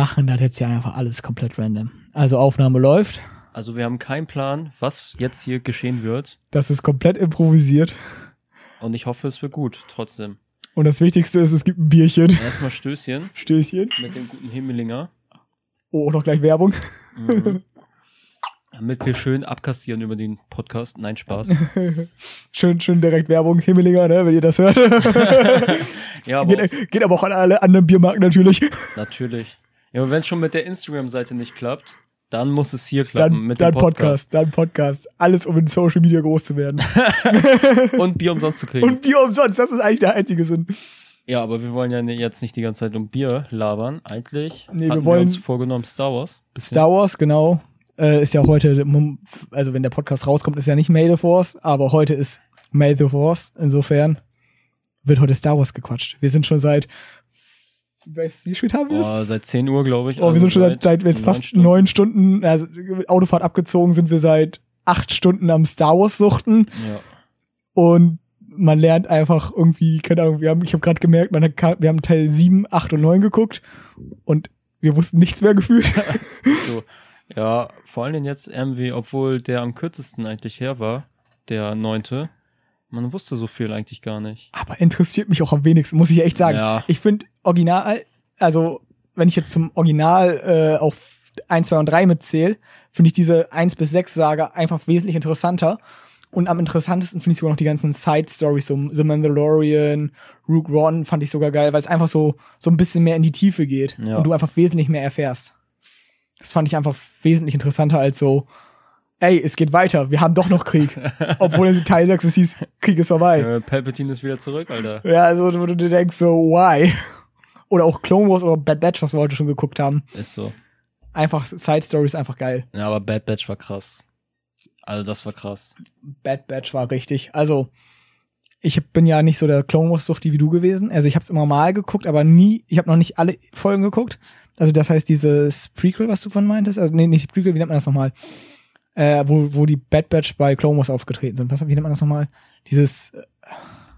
machen das jetzt ja einfach alles komplett random. Also Aufnahme läuft. Also wir haben keinen Plan, was jetzt hier geschehen wird. Das ist komplett improvisiert. Und ich hoffe, es wird gut, trotzdem. Und das Wichtigste ist, es gibt ein Bierchen. Erstmal Stößchen Stößchen. mit dem guten Himmelinger. Oh, noch gleich Werbung. Mhm. Damit wir schön abkassieren über den Podcast. Nein, Spaß. Schön, schön direkt Werbung. Himmelinger, ne, wenn ihr das hört. Ja, aber geht, geht aber auch an alle anderen Biermarken natürlich. natürlich. Ja, aber wenn es schon mit der Instagram-Seite nicht klappt, dann muss es hier klappen Dann, mit dann dem Podcast. Podcast. dann Podcast. Alles, um in Social Media groß zu werden. Und Bier umsonst zu kriegen. Und Bier umsonst, das ist eigentlich der einzige Sinn. ja, aber wir wollen ja ne- jetzt nicht die ganze Zeit um Bier labern. Eigentlich Nee, wir wollen- wir uns vorgenommen Star Wars. Bisschen. Star Wars, genau. Äh, ist ja heute, also wenn der Podcast rauskommt, ist ja nicht May the Force, aber heute ist May the Force. Insofern wird heute Star Wars gequatscht. Wir sind schon seit, wie spät haben wir es? Oh, seit 10 Uhr, glaube ich. Oh, wir also sind schon seit, seit jetzt fast neun Stunden, also Autofahrt abgezogen, sind wir seit acht Stunden am Star Wars suchten Ja. und man lernt einfach irgendwie, keine Ahnung, wir haben, ich habe gerade gemerkt, man hat, wir haben Teil 7, 8 und 9 geguckt und wir wussten nichts mehr gefühlt. So. Ja, vor allen Dingen jetzt irgendwie, obwohl der am kürzesten eigentlich her war, der neunte, man wusste so viel eigentlich gar nicht. Aber interessiert mich auch am wenigsten, muss ich echt sagen. Ja. Ich finde Original, also wenn ich jetzt zum Original äh, auf 1, 2 und 3 mitzähle, finde ich diese 1 bis 6 Saga einfach wesentlich interessanter. Und am interessantesten finde ich sogar noch die ganzen Side-Stories, so The Mandalorian, Rook One fand ich sogar geil, weil es einfach so, so ein bisschen mehr in die Tiefe geht Ja. und du einfach wesentlich mehr erfährst. Das fand ich einfach wesentlich interessanter als so, ey, es geht weiter, wir haben doch noch Krieg. Obwohl in Teil 6 es hieß, Krieg ist vorbei. Äh, Palpatine ist wieder zurück, Alter. Ja, also wo du dir denkst so, why? Oder auch Clone Wars oder Bad Batch, was wir heute schon geguckt haben. Ist so. Einfach Side Stories einfach geil. Ja, aber Bad Batch war krass. Also das war krass. Bad Batch war richtig. Also ich bin ja nicht so der Clone Wars Suchti wie du gewesen. Also ich habe es immer mal geguckt, aber nie. Ich habe noch nicht alle Folgen geguckt. Also das heißt dieses Prequel, was du von meintest. Also nee, nicht Prequel. Wie nennt man das nochmal? Äh, wo, wo die Bad Batch bei Clone Wars aufgetreten sind. Was, wie nennt man das nochmal? Dieses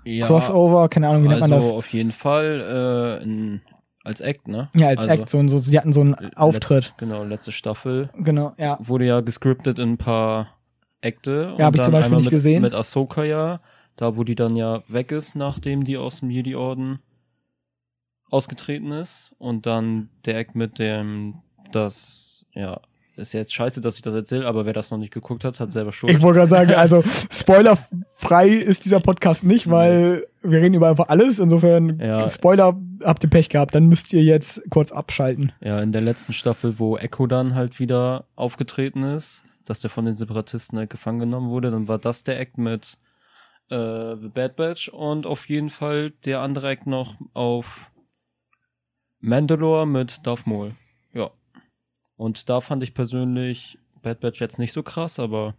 äh, Ja, Crossover, keine Ahnung, wie nennt also man das? auf jeden Fall äh, in, als Act, ne? Ja, als also, Act, so, so, die hatten so einen Auftritt. Letz, genau, letzte Staffel. Genau, ja. Wurde ja gescriptet in ein paar Akte. Ja, hab ich zum Beispiel nicht mit, gesehen. Mit Ahsoka ja, da wo die dann ja weg ist, nachdem die aus dem Jedi-Orden ausgetreten ist. Und dann der Act mit dem, das, ja, ist jetzt scheiße, dass ich das erzähle, aber wer das noch nicht geguckt hat, hat selber Schuld. Ich wollte gerade sagen, also spoilerfrei ist dieser Podcast nicht, weil wir reden über einfach alles. Insofern, Ja. Spoiler, habt ihr Pech gehabt, dann müsst ihr jetzt kurz abschalten. Ja, in der letzten Staffel, wo Echo dann halt wieder aufgetreten ist, dass der von den Separatisten halt gefangen genommen wurde, dann war das der Act mit äh, The Bad Batch und auf jeden Fall der andere Act noch auf Mandalore mit Darth Maul. Ja. Und da fand ich persönlich Bad Batch jetzt nicht so krass, aber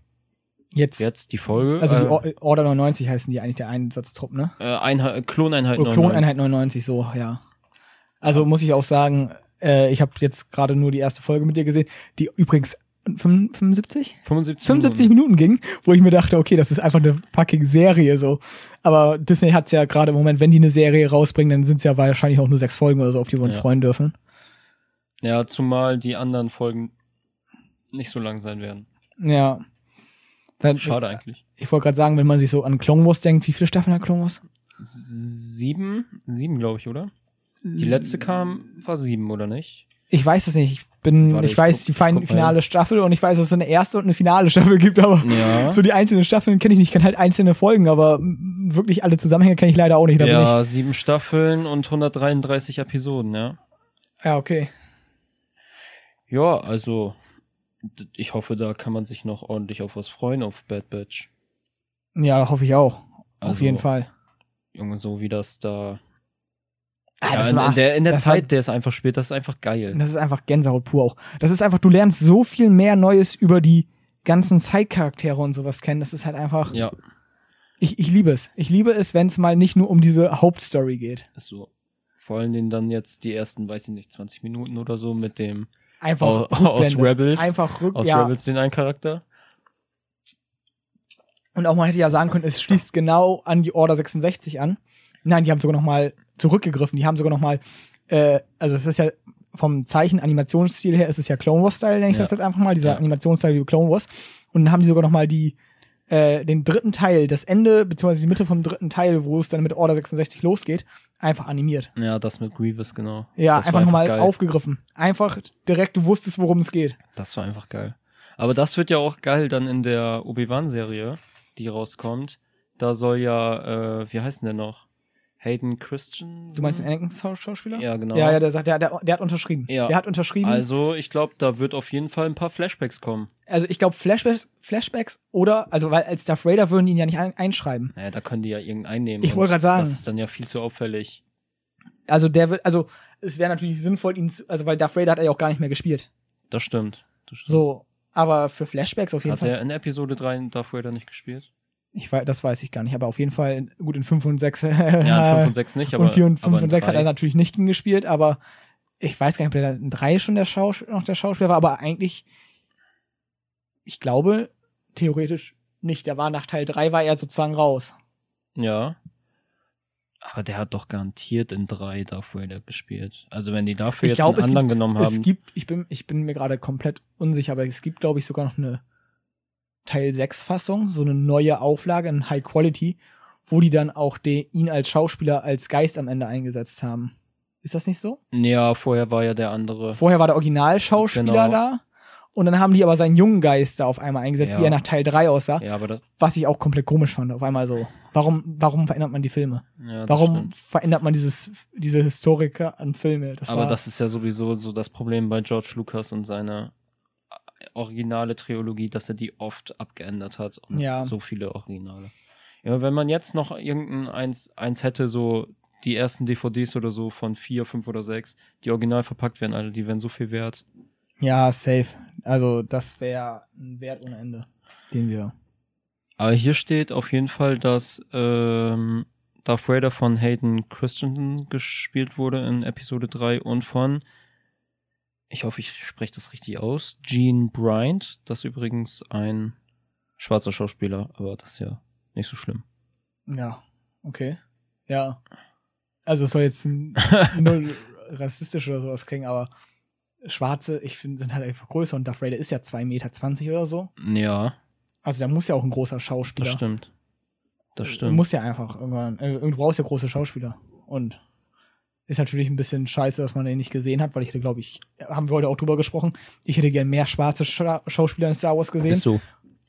Jetzt, jetzt die Folge. also die äh, Or- Order 99 heißen die eigentlich der Einsatztrupp, ne? äh, Einheit, Kloneinheit Oder 99. Kloneinheit 99, so, ja. Also muss ich auch sagen, äh, ich habe jetzt gerade nur die erste Folge mit dir gesehen, die übrigens 75? 75, 75 Minuten ging, wo ich mir dachte, okay, das ist einfach eine fucking Serie so. Aber Disney hat's ja gerade im Moment, wenn die eine Serie rausbringen, dann sind's ja wahrscheinlich auch nur sechs Folgen oder so, auf die wir uns Ja. freuen dürfen. Ja, zumal die anderen Folgen nicht so lang sein werden. Ja. Dann, Schade eigentlich. Ich, ich wollte gerade sagen, wenn man sich so an Clone Wars denkt, wie viele Staffeln hat Clone Wars? Sieben? Sieben, glaube ich, oder? Die letzte kam, war sieben, oder nicht? Ich weiß es nicht. Ich bin, Warte, ich ich weiß guck- die fein, finale Staffel und ich weiß, dass es eine erste und eine finale Staffel gibt, aber Ja. so die einzelnen Staffeln kenne ich nicht. Ich kenne halt einzelne Folgen, aber wirklich alle Zusammenhänge kenne ich leider auch nicht. Ja, sieben Staffeln und 133 Episoden, ja. Ja, okay. Ja, also, ich hoffe, da kann man sich noch ordentlich auf was freuen, auf Bad Batch. Ja, hoffe ich auch. Auf Also, jeden Fall. Junge, so wie das da. Ah, ja, das in, war, in der, in der das war- Zeit, der es einfach spielt, das ist einfach geil. Das ist einfach Gänsehaut pur auch. Das ist einfach, du lernst so viel mehr Neues über die ganzen Side-Charaktere und sowas kennen. Das ist halt einfach, Ja, ich, ich liebe es. Ich liebe es, wenn es mal nicht nur um diese Hauptstory geht. ist so. Vor allen Dingen dann jetzt die ersten, weiß ich nicht, 20 Minuten oder so mit dem Einfach Au- aus Rückblende. Rebels. Einfach rück, aus ja. Rebels den einen Charakter. Und auch man hätte ja sagen können, es schließt genau an die Order 66 an. Nein, die haben sogar noch mal zurückgegriffen. Die haben sogar noch mal, äh, also das ist ja vom Zeichen-Animationsstil her ist es ja Clone Wars-Style, nenne ich Ja. das jetzt einfach mal, dieser Ja. Animationsstil wie Clone Wars. Und dann haben die sogar noch mal die, äh, den dritten Teil, das Ende, beziehungsweise die Mitte vom dritten Teil, wo es dann mit Order 66 losgeht, einfach animiert. Ja, das mit Grievous, genau. Ja, das einfach war nochmal aufgegriffen. Einfach direkt, du wusstest, worum es geht. Das war einfach geil. Aber das wird ja auch geil dann in der Obi-Wan-Serie, die rauskommt. Da soll ja, äh, wie heißt denn der noch? Hayden Christian? Du meinst den Anakin-Schauspieler? Ja, genau. Ja, ja, der sagt, der, der, der hat unterschrieben. Ja. Der hat unterschrieben. Also, Also, ich glaube, da wird auf jeden Fall ein paar Flashbacks kommen. ich glaube, Flashbacks, Flashbacks oder, also, weil als Darth Vader würden die ihn ja nicht ein, einschreiben. Naja, da können die ja irgendeinen nehmen. Ich wollte grad sagen. Das ist dann ja viel zu auffällig. Also, der wird, also, es wäre natürlich sinnvoll, ihn zu, also, weil Darth Vader hat er ja auch gar nicht mehr gespielt. Das stimmt. Das stimmt. So. Aber für Flashbacks auf jeden Hat Fall. er in Episode 3 Darth Vader nicht gespielt? Ich weiß, das weiß ich gar nicht, aber auf jeden Fall, gut, in 5 und 6. Ja, in 5 und 6 nicht, aber. und 4 und 5 aber in und 6 hat er natürlich nicht gespielt, aber ich weiß gar nicht, ob der in 3 schon der Schaus noch der Schauspieler war, aber eigentlich, ich glaube, theoretisch nicht. Der war nach Teil 3 war er sozusagen raus. Ja. Aber der hat doch garantiert in 3 Darth Vader gespielt. Also, wenn die dafür Ich jetzt glaub, einen anderen genommen haben. Es gibt, ich bin, ich bin mir gerade komplett unsicher, aber es gibt, glaube ich, sogar noch eine Teil 6 Fassung, so eine neue Auflage in High Quality, wo die dann auch den, ihn als Schauspieler als Geist am Ende eingesetzt haben. Ist das nicht so? ja, vorher war ja der andere. Vorher war der Originalschauspieler Genau. da. Und dann haben die aber seinen jungen Geist da auf einmal eingesetzt, Ja. wie er nach Teil 3 aussah. Ja, aber das, Was ich auch komplett komisch fand. Auf einmal so. Warum, warum verändert man die Filme? ja, Warum stimmt. verändert man dieses, diese Historiker an Filme? Das aber war, das ist ja sowieso so das Problem bei George Lucas und seiner originale Trilogie, dass er die oft abgeändert hat. Und Ja. so viele Originale. Ja, wenn man jetzt noch irgendein eins, eins hätte, so die ersten DVDs oder so von vier, fünf oder sechs, die original verpackt werden, alle, die wären so viel wert. ja, safe. Also, das wäre ein Wert ohne Ende, den wir. Aber hier steht auf jeden Fall, dass ähm, Darth Vader von Hayden Christensen gespielt wurde in Episode 3 und von, ich hoffe, ich spreche das richtig aus, Gene Bryant. Das ist übrigens ein schwarzer Schauspieler, aber das ist ja nicht so schlimm. Ja, okay. Ja. Also, es soll jetzt null rassistisch oder sowas klingen, aber Schwarze, ich finde, sind halt einfach größer und Darth Vader ist ja 2,20 Meter oder so. Ja, Also, der muss ja auch ein großer das Schauspieler. stimmt. Das Du stimmt. musst ja einfach irgendwann, äh, du brauchst ja große Schauspieler. Und ist natürlich ein bisschen scheiße, dass man den nicht gesehen hat, weil ich hätte, glaube ich, haben wir heute auch drüber gesprochen, ich hätte gern mehr schwarze Scha Schauspieler in Star Wars gesehen. Ist so.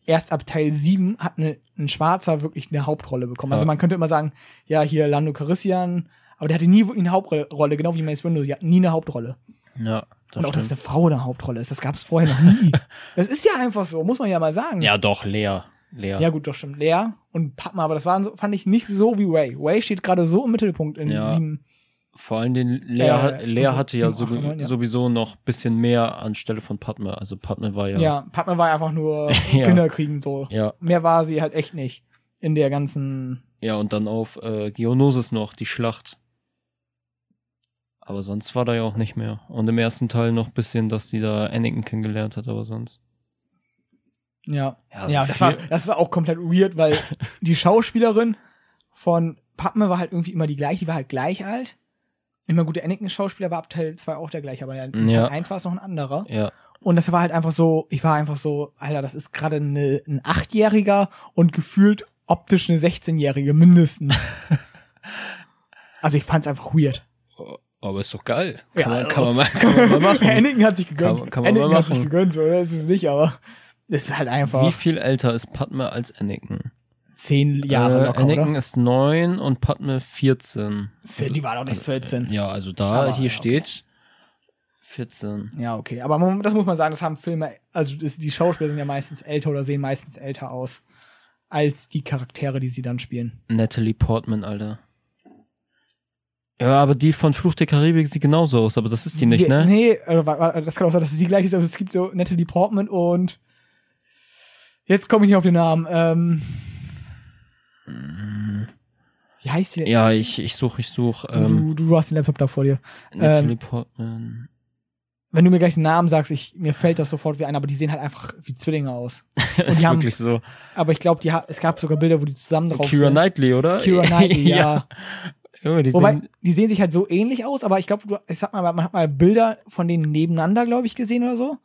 Erst ab Teil 7 hat eine, ein Schwarzer wirklich eine Hauptrolle bekommen. Also Ja. man könnte immer sagen, ja, hier Lando Calrissian, aber der hatte nie wirklich eine Hauptrolle, genau wie Mace Windu, die hatten nie eine Hauptrolle. Ja, das Und auch, dass eine Frau eine Hauptrolle ist, das gab es vorher noch nie. das ist ja einfach so, muss man ja mal sagen. Ja, doch, Lea. Lea. Ja, gut, doch stimmt. Lea und Padma, aber das waren so, fand ich nicht so wie Ray. Ray steht gerade so im Mittelpunkt in Ja. sieben. Vor allem den Lea, Äh, Lea hatte ja, sieben, acht, sowie- neun, ja. sowieso noch bisschen mehr anstelle von Padme. Also Padme war ja. Ja, Padma war einfach nur Ja. Kinder kriegen so. Ja, Mehr war sie halt echt nicht in der ganzen. ja, und dann auf äh, Geonosis noch, die Schlacht. Aber sonst war da ja auch nicht mehr. Und im ersten Teil noch bisschen, dass sie da Anakin kennengelernt hat, aber sonst. Ja, Ja, ja, so das war, das war auch komplett weird, weil die Schauspielerin von Padme war halt irgendwie immer die gleiche, die war halt gleich alt. Immer gut, der Anakin-Schauspieler war ab Teil 2 auch der gleiche, aber in Teil Ja. 1 war es noch ein anderer. Ja, Und das war halt einfach so, ich war einfach so, Alter, das ist gerade eine, ein Achtjähriger und gefühlt optisch eine 16-Jährige mindestens. also ich fand's einfach weird. aber ist doch geil. Ja, Kann, man, also- kann, man, mal, kann man mal machen. Anakin hat sich gegönnt. Kann- kann man Anakin mal hat sich machen. gegönnt, so das ist es nicht, aber es ist halt einfach Wie viel älter ist Padme als Anakin? Zehn Jahre äh, locker, Anakin oder? ist neun und Padme 14. Für- die war doch nicht 14. Ja, also da Aber, hier ja, okay. steht 14. Ja, okay. Aber man, das muss man sagen, das haben Filme, also das, die Schauspieler sind ja meistens älter oder sehen meistens älter aus als die Charaktere, die sie dann spielen. Natalie Portman, Alter. Ja, aber die von Fluch der Karibik sieht genauso aus, aber das ist die nicht, ne? Nee, äh, das kann auch sein, dass es die gleiche ist, aber es gibt so Natalie Portman und jetzt komme ich nicht auf den Namen. Ähm, wie heißt die denn? Ja, ich, ich suche, ich suche. Du, Ähm, du, du hast den Laptop da vor dir. Natalie Portman. Wenn du mir gleich den Namen sagst, ich, mir fällt das sofort wie ein, aber die sehen halt einfach wie Zwillinge aus. ist die haben- wirklich so. Aber ich glaube, es gab sogar Bilder, wo die zusammen drauf Kira sind. Knightley, oder? Kira Knightley, ja. Junge, die Wobei, sehen, die sehen sich halt so ähnlich aus, aber ich glaube, ich sag mal, man hat mal Bilder von denen nebeneinander, glaube ich, gesehen oder so.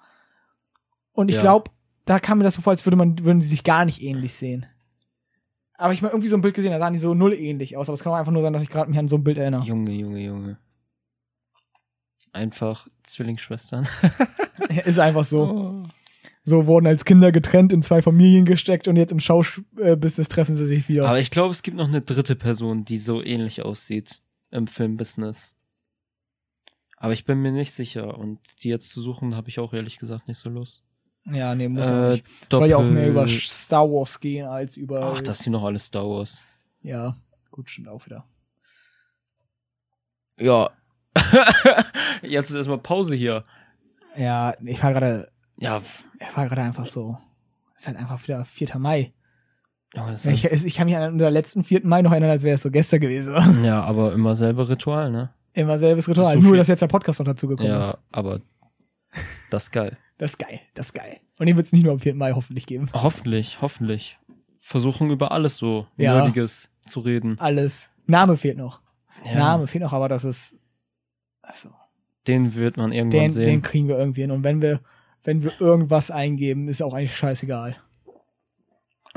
Und ich Ja. glaube, da kam mir das so vor, als würde man, würden sie sich gar nicht ähnlich sehen. Aber ich habe mal irgendwie so ein Bild gesehen, da sahen die so null ähnlich aus. Aber es kann auch einfach nur sein, dass ich gerade mich an so ein Bild erinnere. Junge, Junge, Junge. Einfach Zwillingsschwestern. Ist einfach so. Oh. So wurden als Kinder getrennt, in zwei Familien gesteckt und jetzt im Schaubusiness treffen sie sich wieder. Aber ich glaube, es gibt noch eine dritte Person, die so ähnlich aussieht im Filmbusiness. Aber ich bin mir nicht sicher und die jetzt zu suchen, habe ich auch ehrlich gesagt nicht so Lust. Ja, nee, muss Äh, nicht. Soll ja auch mehr über Star Wars gehen als über. Ach, das sind noch alles Star Wars. Ja, gut, stimmt auch wieder. Ja. jetzt ist erstmal Pause hier. Ja, ich war gerade, Ja, ich war gerade einfach so. Ist halt einfach wieder 4. Mai. Das Ich, ich kann mich an unser letzten 4. Mai noch erinnern, als wäre es so gestern gewesen. ja, aber immer selbe Ritual, ne? Immer selbes Ritual. Sushi. Nur, dass jetzt der Podcast noch dazugekommen ist. Ja, aber das ist geil. Das ist geil, das ist geil. Und den wird es nicht nur am 4. Mai hoffentlich geben. Hoffentlich, hoffentlich. Versuchen über alles so Ja. Nerdiges zu reden. Alles. Name fehlt noch. Ja, Name fehlt noch, aber das ist. Also, Den wird man irgendwann den, sehen. den kriegen wir irgendwie hin. Und wenn wir, wenn wir irgendwas eingeben, ist auch eigentlich scheißegal.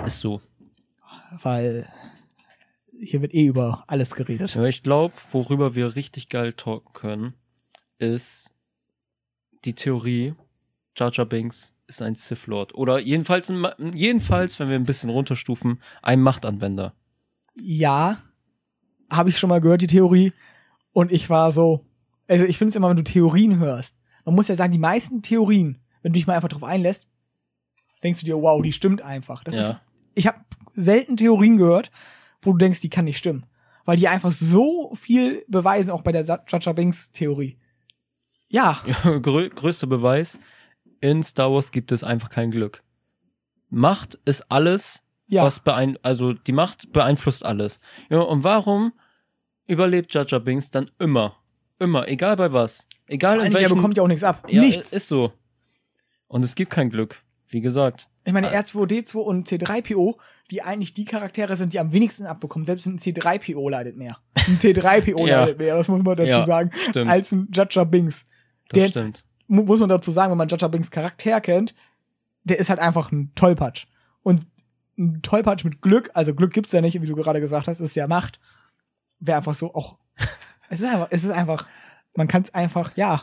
Ist so. Weil hier wird eh über alles geredet. Aber ich glaube, worüber wir richtig geil talken können, ist die Theorie, Jar Jar Binks ist ein Sith Lord. Oder jedenfalls, ein, jedenfalls, wenn wir ein bisschen runterstufen, ein Machtanwender. Ja, habe ich schon mal gehört, die Theorie. Und ich war so, also ich finde es immer, wenn du Theorien hörst, man muss ja sagen, die meisten Theorien, wenn du dich mal einfach drauf einlässt, denkst du dir, wow, die stimmt einfach. Das Ja. ist, ich habe selten Theorien gehört, wo du denkst, die kann nicht stimmen. Weil die einfach so viel beweisen, auch bei der Jar Binks Theorie. Ja, Grö größter Beweis, in Star Wars gibt es einfach kein Glück. Macht ist alles, ja. was beein also die Macht beeinflusst alles. Ja, und warum überlebt Jar Binks dann immer? Immer, egal bei was. Egal Vor in Dingen, er welchem bekommt ja auch nichts ab. Ja, Nichts. Ist so. Und es gibt kein Glück. Wie gesagt. Ich meine, R2D2 und C3PO, die eigentlich die Charaktere sind, die am wenigsten abbekommen. Selbst ein C3PO leidet mehr. Ein C3PO Ja. leidet mehr, das muss man dazu Ja, sagen, Stimmt. als ein Jar Binks. das der- stimmt. Mu- Muss man dazu sagen, wenn man Jar Binks Charakter kennt, der ist halt einfach ein Tollpatsch. Und ein Tollpatsch mit Glück, also Glück gibt's ja nicht, wie du gerade gesagt hast, ist ja Macht, wäre einfach so auch. es ist einfach, es ist einfach, man kann es einfach, ja.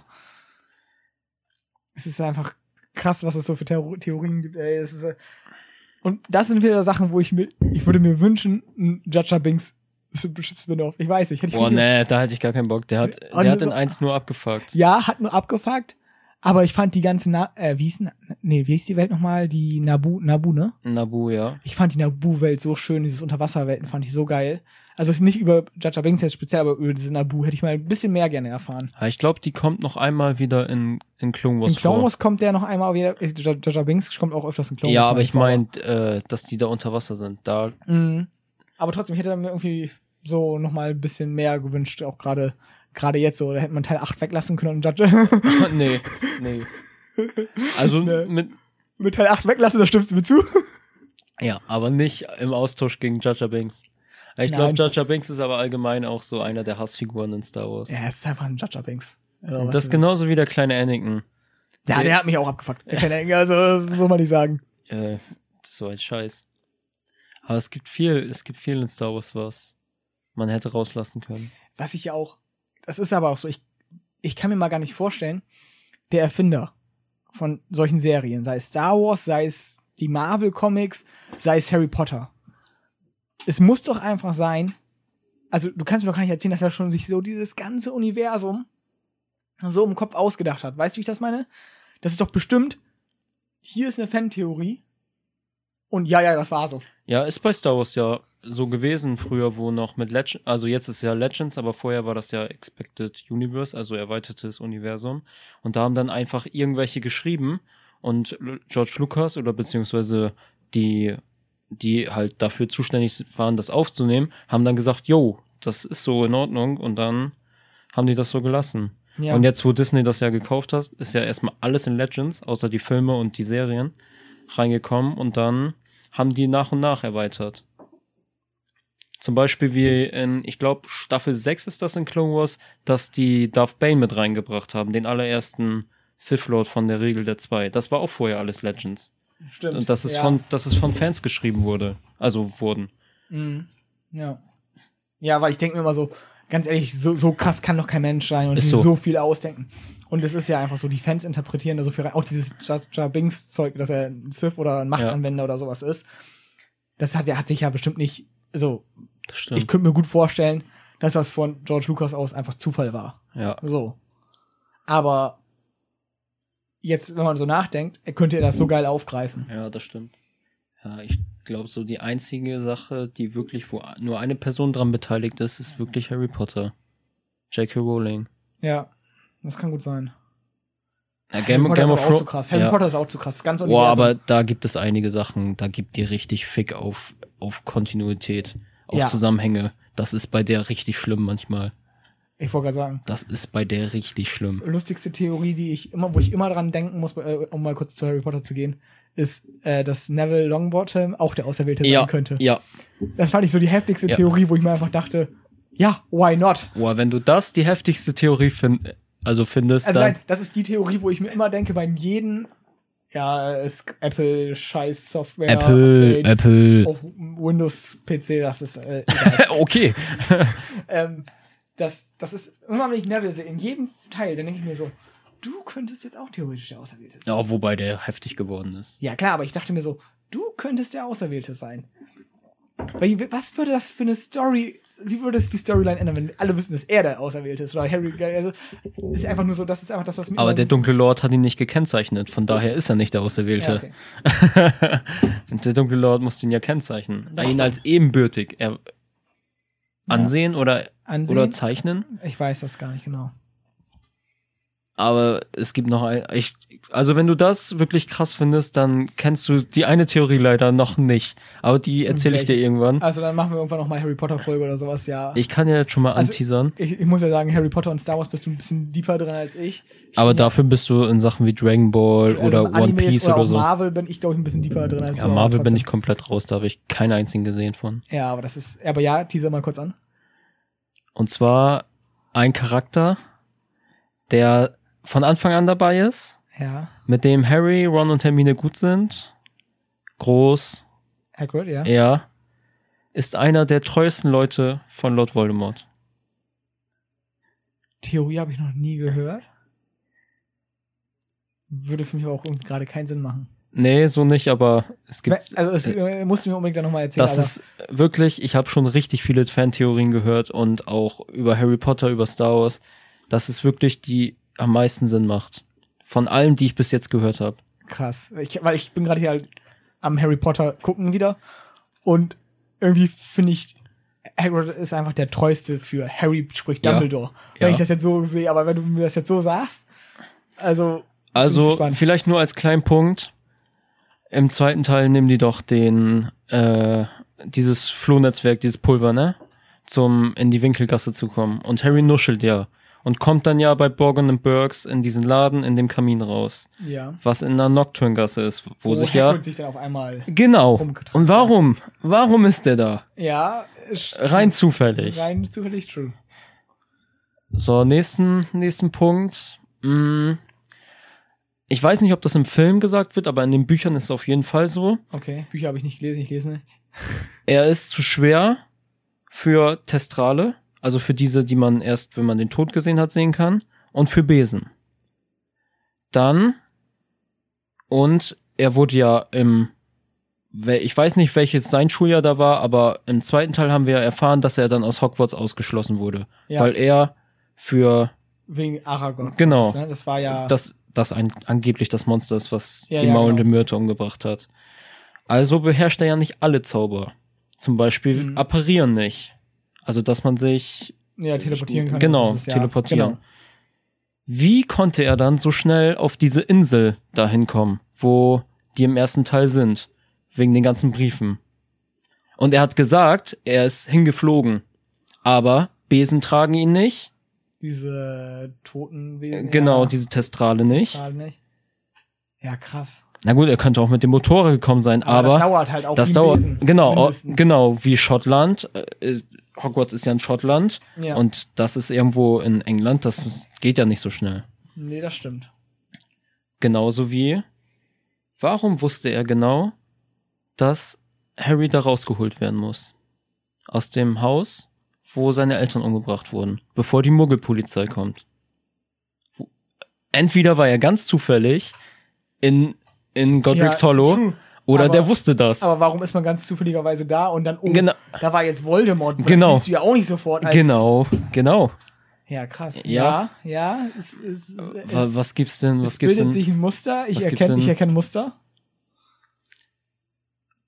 Es ist einfach krass, was es so für Theor Theorien gibt. Ey. Es ist, äh, und das sind wieder Sachen, wo ich mir, ich würde mir wünschen, ein Jar Binks Spin-off. Ich weiß nicht. Hätte ich Boah, nee, da hätte ich gar keinen Bock. Der hat, der hat so- in eins nur abgefuckt. Ja, hat nur abgefuckt, aber ich fand die ganze, Na äh, wie hieß, nee, wie hieß die Welt nochmal? Die Nabu, Nabu, ne? Nabu, ja. Ich fand die Nabu-Welt so schön, dieses Unterwasserwelten fand ich so geil. Also nicht über Jar Binks jetzt speziell, aber über diese Nabu hätte ich mal ein bisschen mehr gerne erfahren. Ja, Ich glaube, die kommt noch einmal wieder in, in Clone Wars In Clone vor. Wars kommt der noch einmal wieder, äh, Jar Binks kommt auch öfters in Clone ja, Wars. aber ich vor. meine, äh, dass die da unter Wasser sind. Da, Mhm. Aber trotzdem, ich hätte mir irgendwie so nochmal ein bisschen mehr gewünscht, auch gerade gerade jetzt so, da hätte man Teil 8 weglassen können und Jar nee, nee. Also Nee. mit, mit Teil 8 weglassen, da stimmst du mir zu. ja, aber nicht im Austausch gegen Jar Binks. Ich glaube, Jar Binks ist aber allgemein auch so einer der Hassfiguren in Star Wars. Ja, es ist einfach ein Jar Binks. Also, das ist genauso wie der kleine Anakin. Ja, der hat mich auch abgefuckt. Der kleine Engel, also das muss man nicht sagen. Äh, das ist so ein Scheiß. Aber es gibt viel, es gibt viel in Star Wars, was man hätte rauslassen können. Was ich ja auch, das ist aber auch so, ich, ich kann mir mal gar nicht vorstellen, der Erfinder von solchen Serien, sei es Star Wars, sei es die Marvel Comics, sei es Harry Potter. Es muss doch einfach sein, also du kannst mir doch gar nicht erzählen, dass er schon sich so dieses ganze Universum so im Kopf ausgedacht hat. Weißt du, wie ich das meine? Das ist doch bestimmt, hier ist eine Fan-Theorie und ja, ja, das war so. Ja, ist bei Star Wars ja so gewesen früher, wo noch mit Legends, also jetzt ist ja Legends, aber vorher war das ja Expected Universe, also erweitertes Universum. Und da haben dann einfach irgendwelche geschrieben und George Lucas oder beziehungsweise die, die halt dafür zuständig waren, das aufzunehmen, haben dann gesagt, yo, das ist so in Ordnung und dann haben die das so gelassen. Ja. Und jetzt, wo Disney das ja gekauft hat, ist ja erstmal alles in Legends, außer die Filme und die Serien, reingekommen und dann haben die nach und nach erweitert. Zum Beispiel wie in, ich glaube, Staffel 6 ist das in Clone Wars, dass die Darth Bane mit reingebracht haben, den allerersten Sith Lord von der Regel der zwei. Das war auch vorher alles Legends. Stimmt. Und dass es ja. von, dass es von Fans geschrieben wurde. Also wurden. Mhm. Ja. Ja, weil ich denke mir immer so, ganz ehrlich, so, so krass kann doch kein Mensch sein und so. so. viel ausdenken. Und es ist ja einfach so, die Fans interpretieren da so viel rein. Auch dieses Jar Binks Zeug, dass er ein Sith oder ein Machtanwender oder sowas ist. Das hat, der hat sich ja bestimmt nicht, so, Das stimmt. ich könnte mir gut vorstellen, dass das von George Lucas aus einfach Zufall war. ja. So. Aber jetzt, wenn man so nachdenkt, er könnte er das so geil aufgreifen. Ja, das stimmt. Ja, ich glaube, so die einzige Sache, die wirklich, wo nur eine Person dran beteiligt ist, ist wirklich Harry Potter. J.K. Rowling. Ja, das kann gut sein. Harry Game, Potter Game ist auch Thrones. zu krass. Harry ja. Potter ist auch zu krass. Das ganze Boah, aber da gibt es einige Sachen, da gibt die richtig Fick auf, auf Kontinuität, auf Ja. Zusammenhänge. Das ist bei der richtig schlimm manchmal. Ich wollte gerade sagen, Das ist bei der richtig schlimm. lustigste Theorie, die ich immer, wo ich immer dran denken muss, äh, um mal kurz zu Harry Potter zu gehen, ist, äh, dass Neville Longbottom auch der Auserwählte Ja, sein könnte. ja. Das fand ich so die heftigste Ja. Theorie, wo ich mir einfach dachte, ja, why not? Boah, wenn du das die heftigste Theorie find, also findest, Also dann nein, das ist die Theorie, wo ich mir immer denke, beim jeden, ja, es Apple Scheiß Software Apple, Update Apple. auf Windows PC, das ist äh, okay. ähm, das, das ist immer, wenn ich Neville sehe, in jedem Teil, dann denke ich mir so, du könntest jetzt auch theoretisch der Auserwählte sein. Ja, wobei der heftig geworden ist. Ja, klar, aber ich dachte mir so, du könntest der Auserwählte sein. Weil, was würde das für eine Story, wie würde es die Storyline ändern, wenn alle wissen, dass er der Auserwählte ist? Oder Harry, also, ist einfach nur so, das ist einfach das, was mir. Aber der dunkle Lord hat ihn nicht gekennzeichnet, von daher ist er nicht der ja, Auserwählte. okay. Und der dunkle Lord muss ihn ja kennzeichnen. Da ihn als ebenbürtig er ansehen oder, Ansehen? oder zeichnen. Ich weiß das gar nicht genau. Aber es gibt noch ein, ich, also wenn du das wirklich krass findest, dann kennst du die eine Theorie leider noch nicht. Aber die erzähle ich dir irgendwann. Also dann machen wir irgendwann noch mal Harry Potter Folge oder sowas, ja. Ich kann ja jetzt schon mal Also, anteasern. Ich, ich muss ja sagen, Harry Potter und Star Wars bist du ein bisschen deeper drin als ich. ich Aber bin ja- dafür bist du in Sachen wie Dragon Ball also oder One Piece oder, oder so. Marvel bin ich, glaube ich, ein bisschen deeper drin als Ja, du, aber Marvel bin ich komplett raus, da habe ich keinen einzigen gesehen von. Ja, aber das ist. Aber ja, teaser mal kurz an. Und zwar ein Charakter, der von Anfang an dabei ist, Ja. mit dem Harry, Ron und Hermine gut sind. Groß, Hagrid, ja. er ist einer der treuesten Leute von Lord Voldemort. Theorie habe ich noch nie gehört. Würde für mich aber auch gerade keinen Sinn machen. Nee, so nicht, aber es gibt. also es äh, musst du mir unbedingt nochmal erzählen. das ist wirklich, ich habe schon richtig viele Fantheorien gehört und auch über Harry Potter, über Star Wars, dass es wirklich die am meisten Sinn macht. Von allem, die ich bis jetzt gehört habe. krass. Ich, weil ich bin gerade hier halt am Harry Potter gucken wieder. Und irgendwie finde ich, Hagrid ist einfach der treueste für Harry, sprich Ja. Dumbledore. Wenn Ja. ich das jetzt so sehe, aber wenn du mir das jetzt so sagst, also. Also vielleicht nur als kleinen Punkt. Im zweiten Teil nehmen die doch den, äh, dieses Flohnetzwerk, dieses Pulver, ne? Zum in die Winkelgasse zu kommen. Und Harry nuschelt ja. Und kommt dann ja bei Borgen und Burks in diesen Laden in dem Kamin raus. Ja. Was in der Nocturngasse ist, wo, sich ja. Sich dann auf einmal. Genau. Und warum? Warum ist der da? Ja, Rein zufällig. rein zufällig true. So, nächsten, nächsten Punkt. Mm. Ich weiß nicht, ob das im Film gesagt wird, aber in den Büchern ist es auf jeden Fall so. Okay, Bücher habe ich nicht gelesen, ich lese nicht. Er ist zu schwer für Testrale, also für diese, die man erst, wenn man den Tod gesehen hat, sehen kann, und für Besen. Dann, und er wurde ja im, ich weiß nicht, welches sein Schuljahr da war, aber im zweiten Teil haben wir ja erfahren, dass er dann aus Hogwarts ausgeschlossen wurde, Ja. weil er für Wegen Aragorn. Genau. Ne? Das war ja. das, das ein, angeblich das Monster ist, was Ja, die ja, maulende genau. Myrte umgebracht hat. Also beherrscht er ja nicht alle Zauber. Zum Beispiel Mhm. apparieren nicht. Also, dass man sich ja, teleportieren kann. Genau, ist, ja, teleportieren. Genau. Wie konnte er dann so schnell auf diese Insel dahin kommen, wo die im ersten Teil sind? Wegen den ganzen Briefen. Und er hat gesagt, er ist hingeflogen. Aber Besen tragen ihn nicht. Diese toten Wesen. Genau, ja, diese Testrale nicht. Testrale nicht. Ja, krass. Na gut, er könnte auch mit dem Motorrad gekommen sein, aber, das dauert halt auch das dauert Besen, genau, mindestens. genau wie Schottland. Äh, Hogwarts ist ja in Schottland Ja. und das ist irgendwo in England. Das geht ja nicht so schnell. Nee, das stimmt. Genauso wie, warum wusste er genau, dass Harry da rausgeholt werden muss? Aus dem Haus, wo seine Eltern umgebracht wurden, bevor die Muggelpolizei kommt. Entweder war er ganz zufällig in, in Godric's Ja, Hollow true. Oder Aber- der wusste das. Aber warum ist man ganz zufälligerweise da und dann, oh, Genau. da war jetzt Voldemort. Das Genau. siehst du ja auch nicht sofort. Als, genau, genau. Ja, krass. Ja. Ja, ja. Es, es, es, Wa- es, Was gibt's denn, was es gibt's bildet denn? sich ein Muster. Ich erkenne, ich erkenne Muster.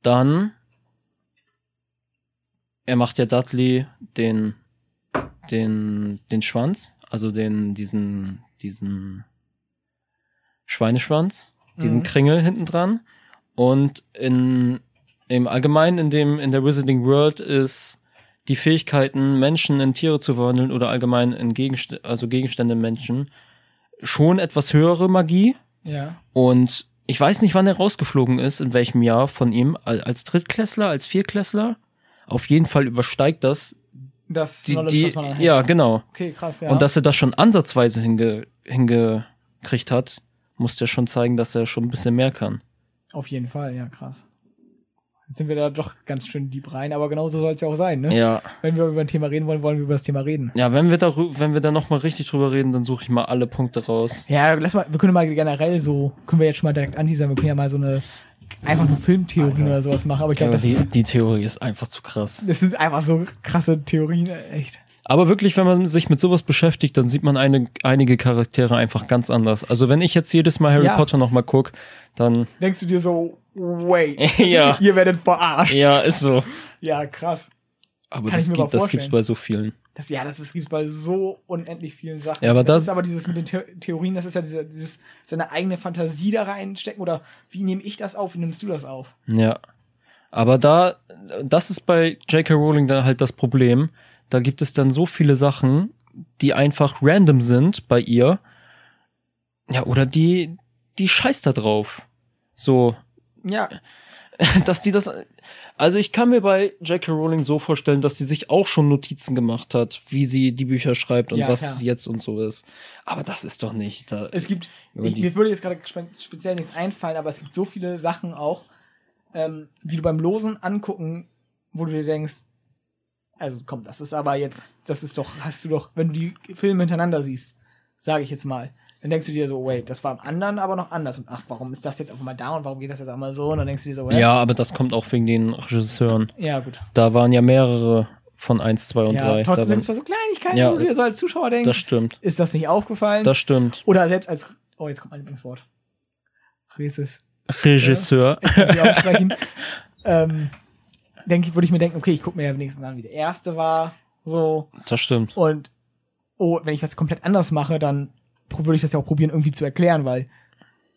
Dann, er macht ja Dudley den, den, den Schwanz, also den, diesen, diesen Schweineschwanz, diesen Mhm. Kringel hinten dran. Und in, im Allgemeinen in dem, in der Wizarding World ist die Fähigkeiten, Menschen in Tiere zu verwandeln oder allgemein in Gegenstände, also Gegenstände in Menschen, schon etwas höhere Magie. Ja. Und ich weiß nicht, wann er rausgeflogen ist, in welchem Jahr von ihm, al- als Drittklässler, als Viertklässler. Auf jeden Fall übersteigt das Das die, Knowledge, die was man dann ja, genau. Okay, krass, ja. Und dass er das schon ansatzweise hinge, hingekriegt hat, muss ja schon zeigen, dass er schon ein bisschen mehr kann. Auf jeden Fall, ja, krass. Jetzt sind wir da doch ganz schön deep rein, aber genauso soll es ja auch sein, ne? Ja, Wenn wir über ein Thema reden wollen, wollen wir über das Thema reden. ja, wenn wir da, wenn wir da noch mal richtig drüber reden, dann suche ich mal alle Punkte raus. Ja, lass mal, wir können mal generell so, können wir jetzt schon mal direkt anteasern, wir können ja mal so eine, einfach nur Filmtheorien oder sowas machen, aber ich Ja, glaube, das, die, die Theorie ist einfach zu krass. das sind einfach so krasse Theorien, echt. Aber wirklich, wenn man sich mit sowas beschäftigt, dann sieht man eine, einige Charaktere einfach ganz anders. Also wenn ich jetzt jedes Mal Harry Ja. Potter noch mal guck, dann Denkst du dir so, wait, ja, ihr werdet verarscht. ja, ist so. Ja, krass. Aber Kann das, gibt, das gibt's vorstellen. bei so vielen. Das, ja, das ist, gibt's bei so unendlich vielen Sachen. Ja, aber das- ist aber dieses mit den The Theorien, das ist ja diese, dieses, seine eigene Fantasie da reinstecken oder wie nehme ich das auf, wie nimmst du das auf? Ja. Aber da, das ist bei J.K. Rowling dann halt das Problem. Da gibt es dann so viele Sachen, die einfach random sind bei ihr. Ja, oder die, die scheißt da drauf. So, Ja, dass die das. Also ich kann mir bei J.K. Rowling so vorstellen, dass sie sich auch schon Notizen gemacht hat, wie sie die Bücher schreibt und Ja, was klar. jetzt und so ist. Aber das ist doch nicht. Da, es gibt, ich, mir würde jetzt gerade spe speziell nichts einfallen, aber es gibt so viele Sachen auch, ähm, die du beim Losen angucken, wo du dir denkst, also komm, das ist aber jetzt, das ist doch, hast du doch, wenn du die Filme hintereinander siehst, sage ich jetzt mal, dann denkst du dir so, wait, das war am anderen aber noch anders und ach, warum ist das jetzt auf einmal da und warum geht das jetzt einmal so und dann denkst du dir so, wait, ja, aber das kommt auch wegen den Regisseuren. ja gut. Da waren ja mehrere von 1, 2 und Ja, 3. trotzdem gibt es da so Kleinigkeiten, Ja, wo du dir so als Zuschauer denkst, das stimmt. ist das nicht aufgefallen? Das stimmt. Oder selbst als, oh, jetzt kommt mein Lieblingswort. Regisseur. aussprechen. ähm, denke ich, würde ich mir denken, okay, ich gucke mir ja wenigstens an, wie der erste war, so, Das stimmt. und, oh, wenn ich was komplett anders mache, dann würde ich das ja auch probieren, irgendwie zu erklären, weil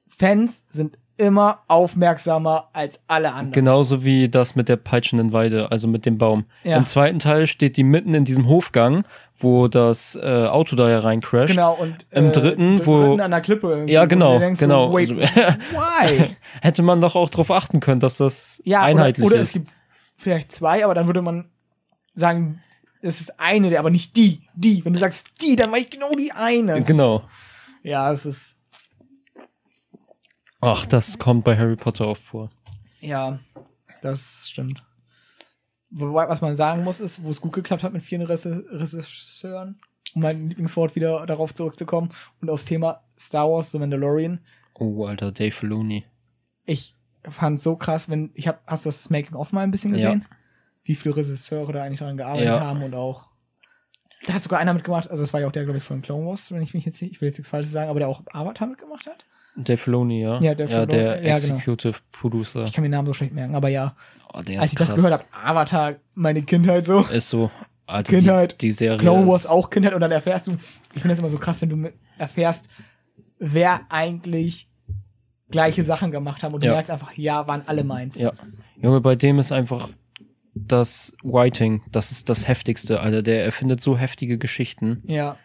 Fans sind immer aufmerksamer als alle anderen. Genauso wie das mit der peitschenden Weide, also mit dem Baum. Ja. Im zweiten Teil steht die mitten in diesem Hofgang, wo das äh, Auto da hereincrasht. Genau, und Im dritten, im wo- dritten an der Klippe irgendwie, Ja, genau, genau. So, wait, Also- why? Hätte man doch auch darauf achten können, dass das Ja, einheitlich oder, oder es ist. gibt vielleicht zwei, aber dann würde man sagen, es ist eine, der aber nicht die, die. Wenn du sagst die, dann meine ich genau die eine. Genau. Ja, es ist, Ach, das kommt bei Harry Potter oft vor. ja, das stimmt. Wobei, was man sagen muss, ist, wo es gut geklappt hat mit vielen Regisseuren, um mein Lieblingswort wieder darauf zurückzukommen und aufs Thema Star Wars, The Mandalorian. Oh, Alter, Dave Filoni. Ich fand so krass, wenn, ich hab, hast du das Making-of mal ein bisschen Ja. gesehen? Wie viele Regisseure da eigentlich daran gearbeitet Ja. haben und auch da hat sogar einer mitgemacht, also das war ja auch der, glaube ich, von Clone Wars, wenn ich mich jetzt nicht, ich will jetzt nichts Falsches sagen, aber der auch Avatar mitgemacht hat. Dave Filoni, ja. Ja, Dave ja der Filoni, ja, genau. Executive Producer. Ich kann mir den Namen so schlecht merken, aber ja, Oh, der als ist ich krass. das gehört habe, Avatar, meine Kindheit so, Ist so. Alter, Kindheit, die, die Serie Clone Wars ist, auch Kindheit und dann erfährst du, ich finde das immer so krass, wenn du erfährst, wer eigentlich gleiche Sachen gemacht haben und du Ja. merkst einfach, ja, waren alle meins. Ja. Junge, bei dem ist einfach das Writing, das ist das Heftigste, Alter. Der erfindet so heftige Geschichten. Ja.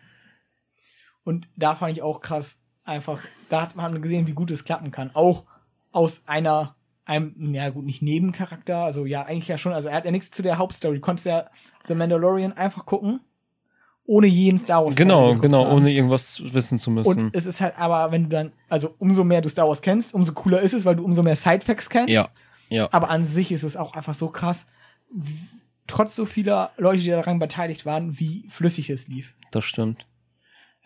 Und da fand ich auch krass, einfach, da hat man gesehen, wie gut es klappen kann. Auch aus einer, einem, ja gut, nicht Nebencharakter, also ja, eigentlich ja schon, also er hat ja nichts zu der Hauptstory. Du konntest ja The Mandalorian einfach gucken, ohne jeden Star Wars Genau, genau, haben. ohne irgendwas wissen zu müssen. Und es ist halt aber, wenn du dann, also umso mehr du Star Wars kennst, umso cooler ist es, weil du umso mehr Sidefacts kennst. ja, ja, Aber an sich ist es auch einfach so krass, trotz so vieler Leute, die daran beteiligt waren, wie flüssig es lief. das stimmt.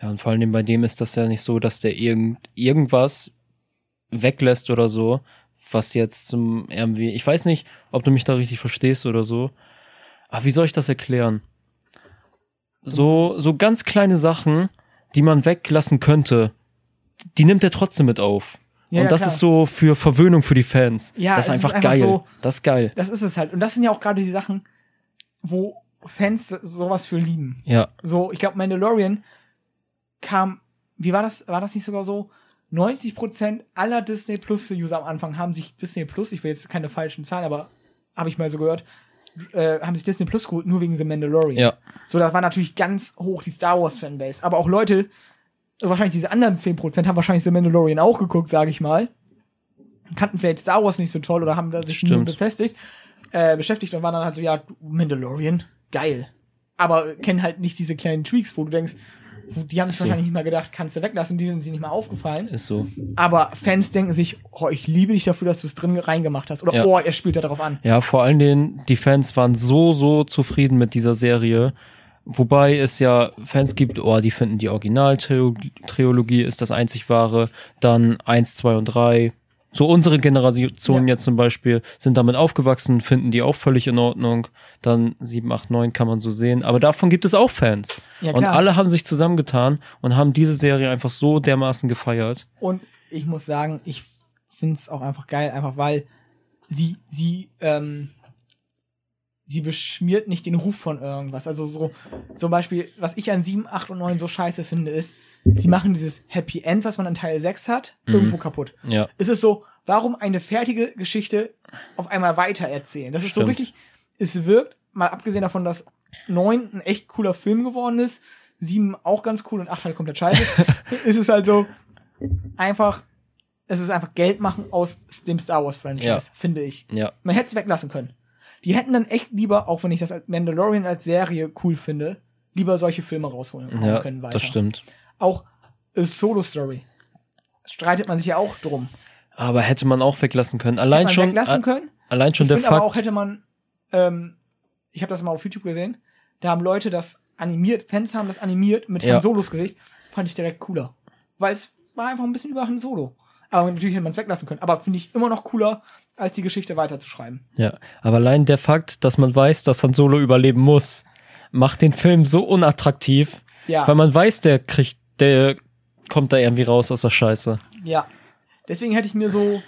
Ja, und vor allem bei dem ist das ja nicht so, dass der irgend, irgendwas weglässt oder so, was jetzt zum irgendwie, ich weiß nicht, ob du mich da richtig verstehst oder so. Aber wie soll ich das erklären? So, so ganz kleine Sachen, die man weglassen könnte, die nimmt er trotzdem mit auf. Ja, und ja, das klar. ist so für Verwöhnung für die Fans. Ja, das ist es ist einfach einfach geil. so- das ist geil. Das ist es halt. Und das sind ja auch gerade die Sachen, wo Fans sowas für lieben. Ja, So, ich glaube, Mandalorian kam, wie war das? War das nicht sogar so? 90% aller Disney Plus User am Anfang haben sich Disney Plus, ich will jetzt keine falschen Zahlen, aber habe ich mal so gehört, äh, haben sich Disney Plus geholt, nur wegen The Mandalorian. ja, So, das war natürlich ganz hoch die Star Wars Fanbase. Aber auch Leute, also wahrscheinlich diese anderen 10% haben wahrscheinlich The Mandalorian auch geguckt, sage ich mal. Kannten vielleicht Star Wars nicht so toll oder haben da sich Stimmt. befestigt, äh, beschäftigt und waren dann halt so, ja, Mandalorian, geil. Aber kennen halt nicht diese kleinen Tweaks, wo du denkst, die haben sich So. wahrscheinlich nicht mal gedacht, kannst du weglassen, die sind dir nicht mal aufgefallen. ist so. Aber Fans denken sich, oh, ich liebe dich dafür, dass du es drin reingemacht hast. Oder Ja. oh, er spielt da drauf an. Ja, vor allen Dingen, die Fans waren so, so zufrieden mit dieser Serie. Wobei es ja Fans gibt, oh, die finden die Originaltrilogie ist das einzig wahre. Dann eins, zwei und drei. So unsere Generation Ja. jetzt zum Beispiel sind damit aufgewachsen, finden die auch völlig in Ordnung. Dann sieben, acht, neun kann man so sehen. Aber davon gibt es auch Fans. Ja, und alle haben sich zusammengetan und haben diese Serie einfach so dermaßen gefeiert. Und ich muss sagen, ich finde es auch einfach geil, einfach weil sie, sie, ähm, sie beschmiert nicht den Ruf von irgendwas. Also so, zum Beispiel, was ich an 7, 8 und 9 so scheiße finde, ist, sie machen dieses Happy End, was man an Teil 6 hat, Mhm. irgendwo kaputt. Ja, Es ist so, warum eine fertige Geschichte auf einmal weiter erzählen? Das ist so Stimmt. richtig, es wirkt, mal abgesehen davon, dass 9 ein echt cooler Film geworden ist, 7 auch ganz cool und 8 halt komplett scheiße, ist es halt so, einfach, es ist einfach Geld machen aus dem Star Wars Franchise, Ja. finde ich. ja, Man hätte es weglassen können. Die hätten dann echt lieber, auch wenn ich das als Mandalorian als Serie cool finde, lieber solche Filme rausholen ja, können weiter. das stimmt. Auch äh, Solo Story. Streitet man sich ja auch drum. Aber hätte man auch weglassen können. Allein schon, weglassen können. allein schon ich der finde aber Fakt. auch hätte man, ähm, ich habe das mal auf YouTube gesehen, da haben Leute das animiert, Fans haben das animiert mit Ja. Han Solos Gesicht, fand ich direkt cooler. Weil es war einfach ein bisschen über Han Solo. Aber natürlich hätte man es weglassen können. Aber finde ich immer noch cooler, als die Geschichte weiterzuschreiben. Ja, aber allein der Fakt, dass man weiß, dass Han Solo überleben muss, macht den Film so unattraktiv, Ja, weil man weiß, der kriegt, der kommt da irgendwie raus aus der Scheiße. ja. Deswegen hätte ich mir so,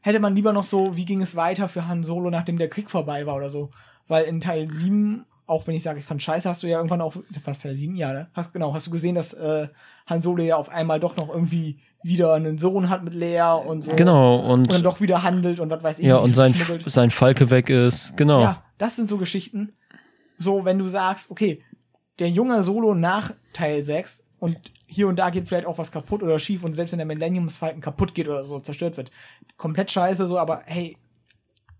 hätte man lieber noch so, wie ging es weiter für Han Solo, nachdem der Krieg vorbei war oder so. Weil in Teil 7, auch wenn ich sage, ich fand scheiße, hast du ja irgendwann auch, was Teil 7, ja, ne? Hast, genau, hast du gesehen, dass äh, Han Solo ja auf einmal doch noch irgendwie wieder einen Sohn hat mit Lea und so. Genau, Und dann und doch wieder handelt und was weiß ich. ja, und sein, sein Falke weg ist, genau. Ja, das sind so Geschichten. So, wenn du sagst, okay, der junge Solo nach Teil 6 und hier und da geht vielleicht auch was kaputt oder schief und selbst wenn der Millennium Falcon kaputt geht oder so zerstört wird. Komplett scheiße, so, aber hey,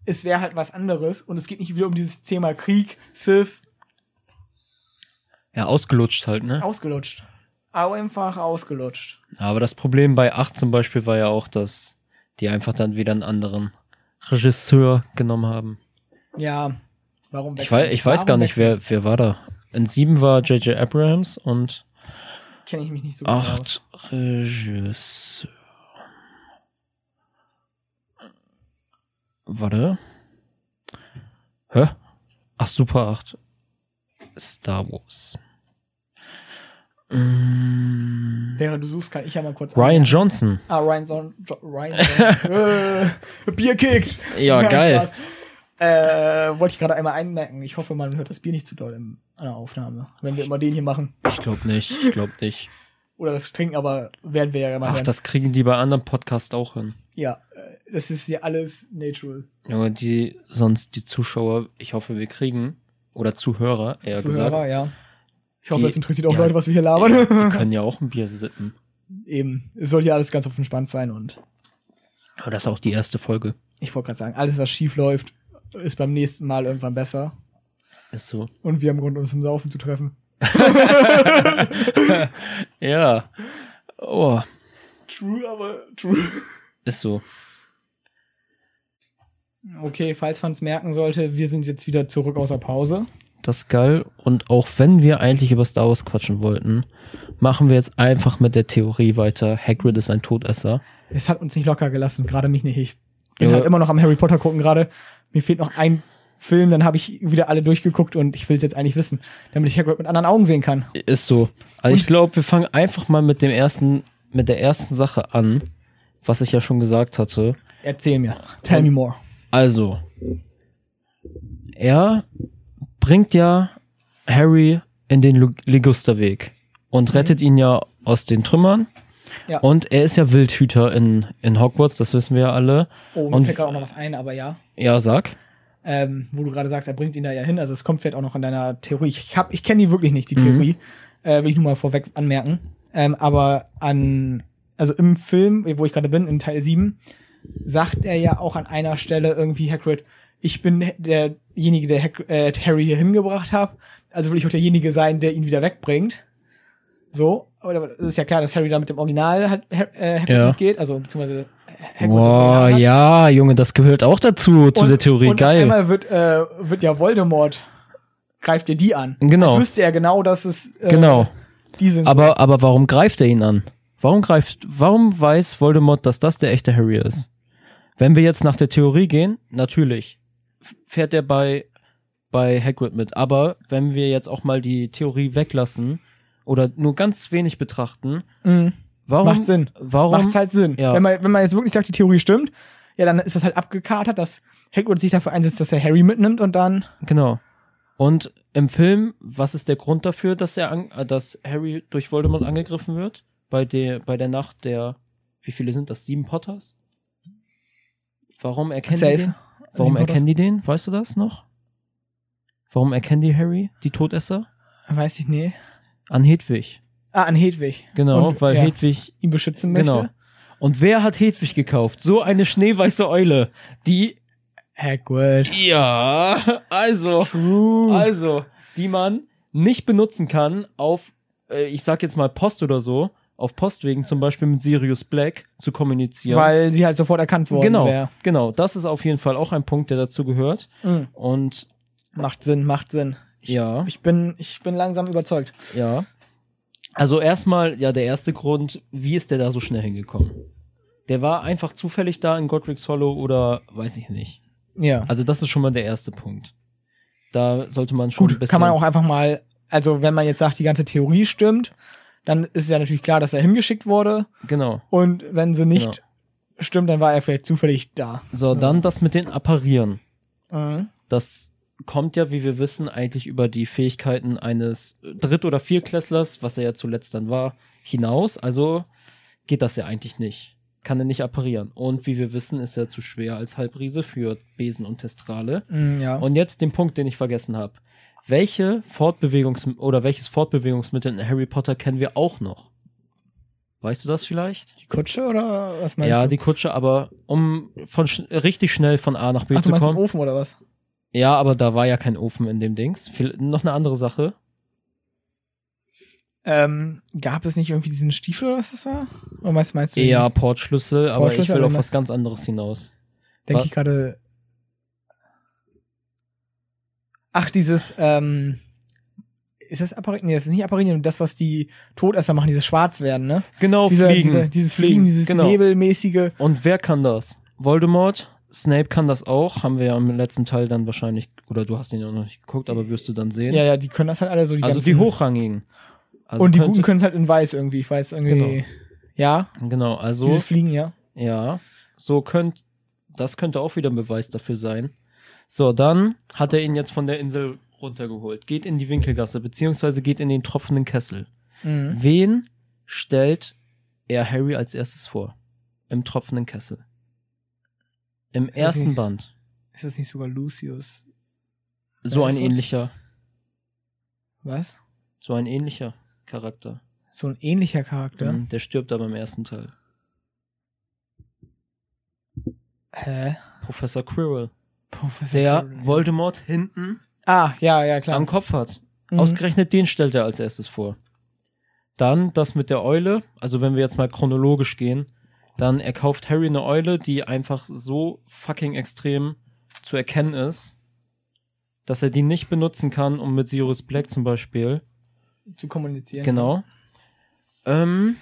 es wäre halt was anderes und es geht nicht wieder um dieses Thema Krieg, Sith, Ja, ausgelutscht halt, ne? ausgelutscht. Aber einfach ausgelutscht. Aber das Problem bei 8 zum Beispiel war ja auch, dass die einfach dann wieder einen anderen Regisseur genommen haben. Ja, warum Ich weiß, ich weiß gar nicht, wer, wer war da. In 7 war J.J. Abrams und Kenne ich mich nicht so gut aus. 8 Regisseur. Warte. Hä? Ach, Super 8. Star Wars. Mm, Während du suchst, kann ich ja mal kurz Ryan anmerken. Johnson. Ah, Ryan Son jo Ryan Son äh, Bier kickt. Ja, geil. Spaß. Äh, wollte ich gerade einmal einmerken. Ich hoffe, man hört das Bier nicht zu doll in einer Aufnahme, wenn wir immer den hier machen. Ich glaube nicht, ich glaube nicht. Oder das Trinken, aber werden wir ja mal Ach, hören. das kriegen die bei anderen Podcasts auch hin. Ja, äh, das ist ja alles natural. Aber die, sonst die Zuschauer, ich hoffe, wir kriegen, oder Zuhörer, eher Zuhörer, gesagt, ja. Ich hoffe, Die- es interessiert auch ja, Leute, was wir hier ja, labern. die können ja auch ein Bier sippen. Eben. Es soll ja alles ganz auf entspannt sein und Aber das ist auch die erste Folge. Ich wollte gerade sagen, alles, was schief läuft, ist beim nächsten Mal irgendwann besser. Ist so. Und wir haben Grund, uns zum Saufen zu treffen. Ja. Oh, True, aber true. ist so. Okay, falls man es merken sollte, wir sind jetzt wieder zurück aus der Pause. Das ist geil. Und auch wenn wir eigentlich über Star Wars quatschen wollten, machen wir jetzt einfach mit der Theorie weiter. Hagrid ist ein Todesser. Es hat uns nicht locker gelassen, gerade mich nicht. Ich bin Ja. halt immer noch am Harry Potter gucken gerade. Mir fehlt noch ein Film, dann habe ich wieder alle durchgeguckt und ich will es jetzt eigentlich wissen, damit ich Hagrid mit anderen Augen sehen kann. Ist so. Also ich glaube, wir fangen einfach mal mit dem ersten, mit der ersten Sache an, was ich ja schon gesagt hatte. Erzähl mir. Tell me more. Also, er bringt ja Harry in den Ligusterweg und rettet ihn ja aus den Trümmern. Ja. Und er ist ja Wildhüter in, in Hogwarts, das wissen wir ja alle. Oh, mir Und- fällt gerade auch noch was ein, aber ja. Ja, sag. ähm, wo du gerade sagst, er bringt ihn da ja hin. Also es kommt vielleicht auch noch in deiner Theorie. Ich hab, ich kenne die wirklich nicht, die Theorie. Äh, will ich nur mal vorweg anmerken. Ähm, aber an, also im Film, wo ich gerade bin, in Teil 7, sagt er ja auch an einer Stelle irgendwie Hagrid, ich bin derjenige, der Hag äh, Harry hier hingebracht hat. Also will ich auch derjenige sein, der ihn wieder wegbringt. So, aber das ist ja klar, dass Harry da mit dem Original hat, Ha- äh, Hagrid Ja. mitgeht, also beziehungsweise Hagrid Boah, ja, Junge, das gehört auch dazu, zu Und- der Theorie. und auf Geil. einmal wird, äh, wird ja Voldemort, greift dir die an. Genau. Als wüsste er genau, dass es äh, Genau. die sind. Aber, aber warum greift er ihn an? Warum greift, warum weiß Voldemort, dass das der echte Harry ist? Wenn wir jetzt nach der Theorie gehen, natürlich fährt er bei, bei Hagrid mit. Aber wenn wir jetzt auch mal die Theorie weglassen oder nur ganz wenig betrachten, Mhm. warum, Macht Sinn. warum, Macht's halt Sinn. Ja. Wenn, man, wenn man jetzt wirklich sagt, die Theorie stimmt, ja, dann ist das halt abgekatert, dass Hagrid sich dafür einsetzt, dass er Harry mitnimmt und dann genau. Und im Film, was ist der Grund dafür, dass er, an, äh, dass Harry durch Voldemort angegriffen wird? Bei der, bei der Nacht der, wie viele sind das? Sieben Potters? Warum erkennen Safe. die den? Warum Sieben Potters? erkennen die den? Weißt du das noch? Warum erkennen die Harry, die Todesser? weiß ich nee. An Hedwig. Ah, an Hedwig. Genau, und, weil ja, Hedwig, ihn beschützen möchte. genau. Und wer hat Hedwig gekauft? So eine schneeweiße Eule, die, Hagrid. ja, also, True. Also, die man nicht benutzen kann auf, äh, ich sag jetzt mal Post oder so, auf Postwegen zum Beispiel mit Sirius Black zu kommunizieren. Weil sie halt sofort erkannt worden genau, wäre. genau, das ist auf jeden Fall auch ein Punkt, der dazu gehört. Mhm. Und Macht Sinn, macht Sinn. Ich, ja, ich, bin, ich bin langsam überzeugt. ja. Also erstmal, ja, der erste Grund, wie ist der da so schnell hingekommen? Der war einfach zufällig da in Godric's Hollow oder weiß ich nicht. Ja. Also das ist schon mal der erste Punkt. Da sollte man schon ein Gut, bisschen. kann man auch einfach mal, also wenn man jetzt sagt, die ganze Theorie stimmt, dann ist es ja natürlich klar, dass er hingeschickt wurde. Genau. Und wenn sie nicht Genau. stimmt, dann war er vielleicht zufällig da. So, dann das mit den Apparieren. Mhm. Das kommt ja, wie wir wissen, eigentlich über die Fähigkeiten eines Dritt- oder Viertklässlers, was er ja zuletzt dann war, hinaus. Also geht das ja eigentlich nicht. Kann er nicht apparieren. Und wie wir wissen, ist er zu schwer als Halbriese für Besen und Testrale. Mhm, ja. Und jetzt den Punkt, den ich vergessen habe. Welche Fortbewegungs- oder welches Fortbewegungsmittel in Harry Potter kennen wir auch noch? Weißt du das vielleicht? die Kutsche oder was meinst ja, du? die Kutsche, aber um von sch richtig schnell von A nach B Ach, du zu meinst den kommen. Ofen oder was? Ja, aber da war ja kein Ofen in dem Dings. Viel, noch eine andere Sache. Ähm, gab es nicht irgendwie diesen Stiefel oder was das war? Oder meinst, meinst du? Eher Portschlüssel, aber ich Portschlüssel, will auf was ganz anderes hinaus. Denke ich gerade. Ach, dieses, ähm, ist das Apparin? Nee, das ist nicht Apparin, das, was die Todesser machen, dieses Schwarzwerden, ne? Genau, Dieser, Fliegen. Diese, dieses Fliegen, dieses genau. Nebelmäßige. Und wer kann das? Voldemort? Snape kann das auch. Haben wir ja im letzten Teil dann wahrscheinlich, oder du hast ihn ja noch nicht geguckt, aber wirst du dann sehen. Ja, ja, die können das halt alle so die also die hochrangigen. Also Und die Guten können es halt in weiß irgendwie, ich weiß irgendwie. Genau. Ja, Genau, also, dieses Fliegen, ja. ja. So könnt, das könnte auch wieder ein Beweis dafür sein. So, dann hat er ihn jetzt von der Insel runtergeholt. Geht in die Winkelgasse, beziehungsweise geht in den tropfenden Kessel. Mhm. Wen stellt er Harry als erstes vor? Im tropfenden Kessel. Im Ist ersten nicht- Band. Ist das nicht sogar Lucius? So ein ähnlicher, Was? so ein ähnlicher Charakter. So ein ähnlicher Charakter. Mhm, Der stirbt aber im ersten Teil. Hä? Professor Quirrell. Professor Der Quirrell. Voldemort hinten Ah, ja, ja, klar. am Kopf hat. Mhm. Ausgerechnet den stellt er als erstes vor. Dann das mit der Eule, also wenn wir jetzt mal chronologisch gehen, dann er kauft Harry eine Eule, die einfach so fucking extrem zu erkennen ist, dass er die nicht benutzen kann, um mit Sirius Black zum Beispiel. Zu kommunizieren. Genau. Ähm,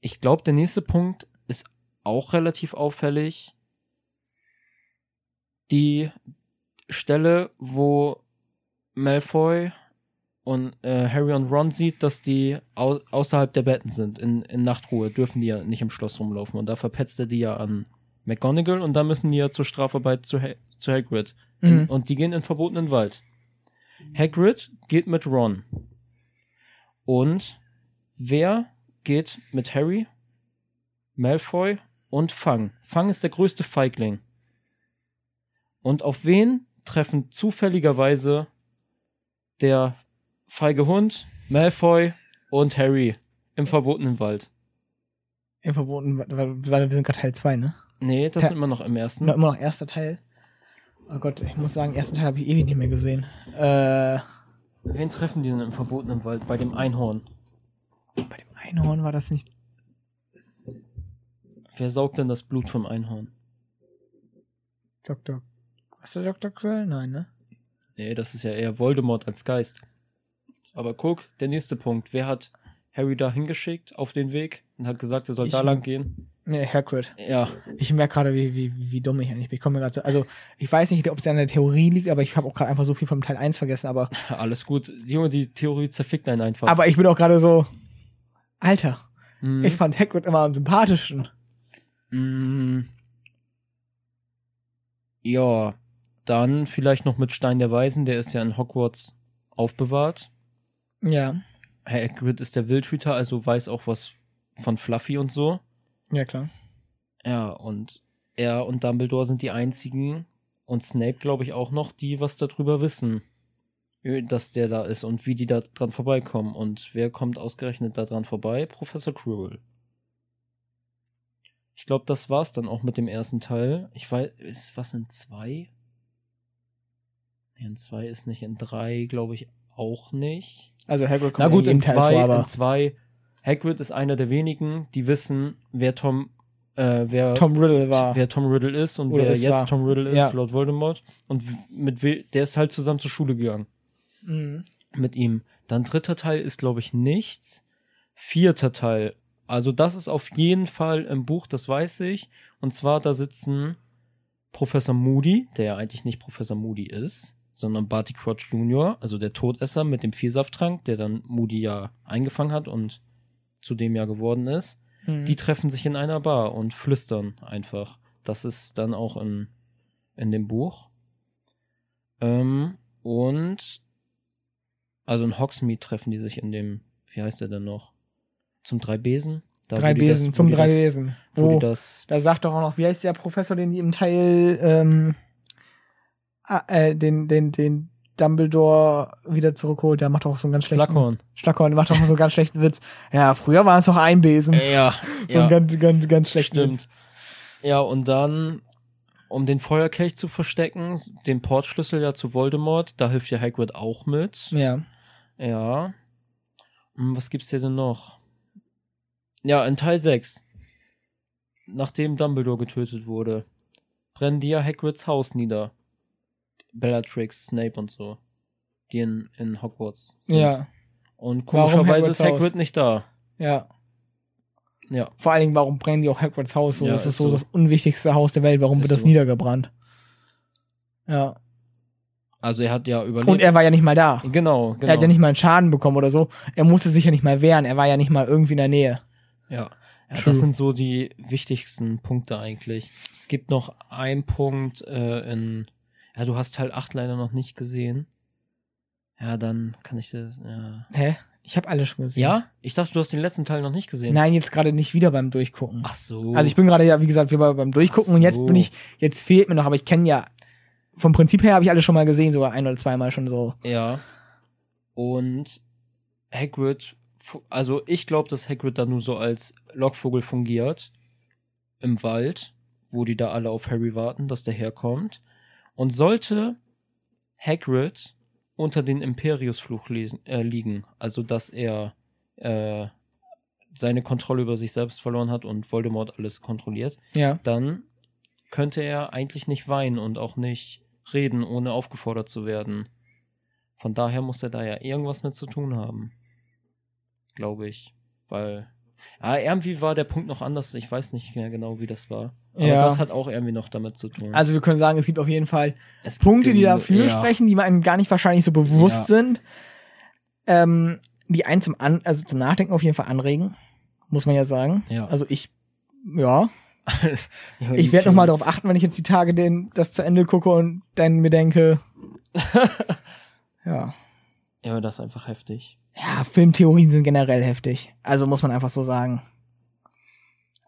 ich glaube, der nächste Punkt ist auch relativ auffällig. Die Stelle, wo Malfoy und äh, Harry und Ron sieht, dass die au außerhalb der Betten sind, in, in Nachtruhe, dürfen die ja nicht im Schloss rumlaufen. Und da verpetzt er die ja an McGonagall und da müssen die ja zur Strafarbeit zu, ha zu Hagrid. Mhm. Und die gehen in verbotenen Wald. Hagrid geht mit Ron. Und wer geht mit Harry, Malfoy und Fang? Fang ist der größte Feigling. Und auf wen treffen zufälligerweise der feige Hund, Malfoy und Harry im verbotenen Wald? Im Verboten, weil weil wir sind gerade Teil 2, ne? Nee, das Ta- ist immer noch im ersten. Noch, immer noch erster Teil. Oh Gott, ich muss sagen, ersten Teil habe ich ewig nicht mehr gesehen. Äh, Wen treffen die denn im verbotenen Wald? Bei dem Einhorn. bei dem Einhorn war das nicht. Wer saugt denn das Blut vom Einhorn? Dr. Was der Dr. Quirrell? Nein, ne? Nee, das ist ja eher Voldemort als Geist. Aber guck, der nächste Punkt. Wer hat Harry da hingeschickt auf den Weg und hat gesagt, er soll Ich- da lang gehen? Nee, Hagrid. Ja, Ich merke gerade, wie, wie, wie dumm ich eigentlich bin. Ich komme gerade so, also ich weiß nicht, ob es an der Theorie liegt, aber ich habe auch gerade einfach so viel vom Teil 1 vergessen, aber, alles gut. Junge, die Theorie zerfickt einen einfach. aber ich bin auch gerade so, Alter, Mhm. ich fand Hagrid immer am sympathischen. Mm. Ja, dann vielleicht noch mit Stein der Weisen, der ist ja in Hogwarts aufbewahrt. Ja, Hagrid ist der Wildhüter, also weiß auch was von Fluffy und so. ja klar. Ja, und er und Dumbledore sind die einzigen und Snape, glaube ich, auch noch, die was darüber wissen, äh, dass der da ist und wie die da dran vorbeikommen. Und wer kommt ausgerechnet da dran vorbei? Professor Quirrell. Ich glaube, das war's dann auch mit dem ersten Teil. Ich weiß, ist was in zwei? Nee, in zwei ist nicht, in drei glaube ich auch nicht. Also Hagrid kommt Na gut, in in zwei, vor, in zwei, Hagrid ist einer der wenigen, die wissen, wer Tom, äh, wer Tom Riddle war. wer Tom Riddle ist und Oder wer jetzt war. Tom Riddle ist, Ja. laut Voldemort. Und mit der ist halt zusammen zur Schule gegangen Mhm. mit ihm. Dann dritter Teil ist, glaube ich, nichts. Vierter Teil. Also das ist auf jeden Fall im Buch, das weiß ich. Und zwar da sitzen Professor Moody, der ja eigentlich nicht Professor Moody ist, sondern Barty Crouch Jr., also der Todesser mit dem Vielsafttrank, der dann Moody ja eingefangen hat und zu dem ja geworden ist. Mhm. Die treffen sich in einer Bar und flüstern einfach. Das ist dann auch in, in dem Buch. Ähm, und also in Hogsmeade treffen die sich in dem, wie heißt der denn noch? Zum Drei Besen? Da, drei das- Besen, wo zum drei das, Besen. Wo Wo, das, da sagt doch auch noch, wie heißt der Professor, den die im Teil, ähm, äh, den, den, den Dumbledore wieder zurückholt, der macht auch so einen ganz schlechten. Slughorn. Schlackhorn macht auch so einen ganz schlechten Witz. Ja, früher waren es noch ein Besen. Ja, so ja, einen ganz, ganz, ganz schlechten stimmt. Ja, und dann, um den Feuerkelch zu verstecken, den Portschlüssel ja zu Voldemort, da hilft ja Hagrid auch mit. Witz. Ja. Ja. Hm, Was gibt's hier denn noch? Ja, in Teil 6. Nachdem Dumbledore getötet wurde, brennen die ja Hagrids Haus nieder. Bellatrix, Snape und so. Die in, in Hogwarts sind. Ja. Und komischerweise ist Hagrid Haus? nicht da. Ja. Ja. Vor allen Dingen, warum brennen die auch Hagrids Haus so? Ja, das ist ist so, so. das unwichtigste Haus der Welt. Warum wird das so. niedergebrannt? Ja. Also er hat ja überlebt. Und er war ja nicht mal da. genau, genau. Er hat ja nicht mal einen Schaden bekommen oder so. Er musste sich ja nicht mal wehren. Er war ja nicht mal irgendwie in der Nähe. Ja. ja das sind so die wichtigsten Punkte eigentlich. Es gibt noch einen Punkt äh, in. Ja, du hast Teil 8 leider noch nicht gesehen. Ja, dann kann ich das. Ja. Hä? Ich habe alle schon gesehen. ja? Ich dachte, du hast den letzten Teil noch nicht gesehen. Nein, jetzt gerade nicht wieder beim Durchgucken. Ach so. Also ich bin gerade ja, wie gesagt, wieder beim Durchgucken Ach und jetzt so. bin ich, jetzt fehlt mir noch, aber ich kenne ja, vom Prinzip her habe ich alle schon mal gesehen, sogar ein oder zweimal schon so. Ja. Und Hagrid, also ich glaube, dass Hagrid da nur so als Lockvogel fungiert. im Wald, wo die da alle auf Harry warten, dass der herkommt. Und sollte Hagrid unter den Imperiusfluch äh, liegen, also dass er äh, seine Kontrolle über sich selbst verloren hat und Voldemort alles kontrolliert, Ja. dann könnte er eigentlich nicht weinen und auch nicht reden, ohne aufgefordert zu werden. Von daher muss er da ja irgendwas mit zu tun haben. Glaube ich. Weil. Ja, irgendwie war der Punkt noch anders. Ich weiß nicht mehr genau, wie das war. Aber Ja. das hat auch irgendwie noch damit zu tun. Also wir können sagen, es gibt auf jeden Fall Es Punkte, die dafür ja. sprechen, die man einem gar nicht wahrscheinlich so bewusst Ja. sind, ähm, die einen zum, An also zum Nachdenken auf jeden Fall anregen, muss man ja sagen. Ja. Also ich, ja, ich werde nochmal darauf achten, wenn ich jetzt die Tage den, das zu Ende gucke und dann mir denke, ja. Ja, das ist einfach heftig. Ja, Filmtheorien sind generell heftig. Also muss man einfach so sagen.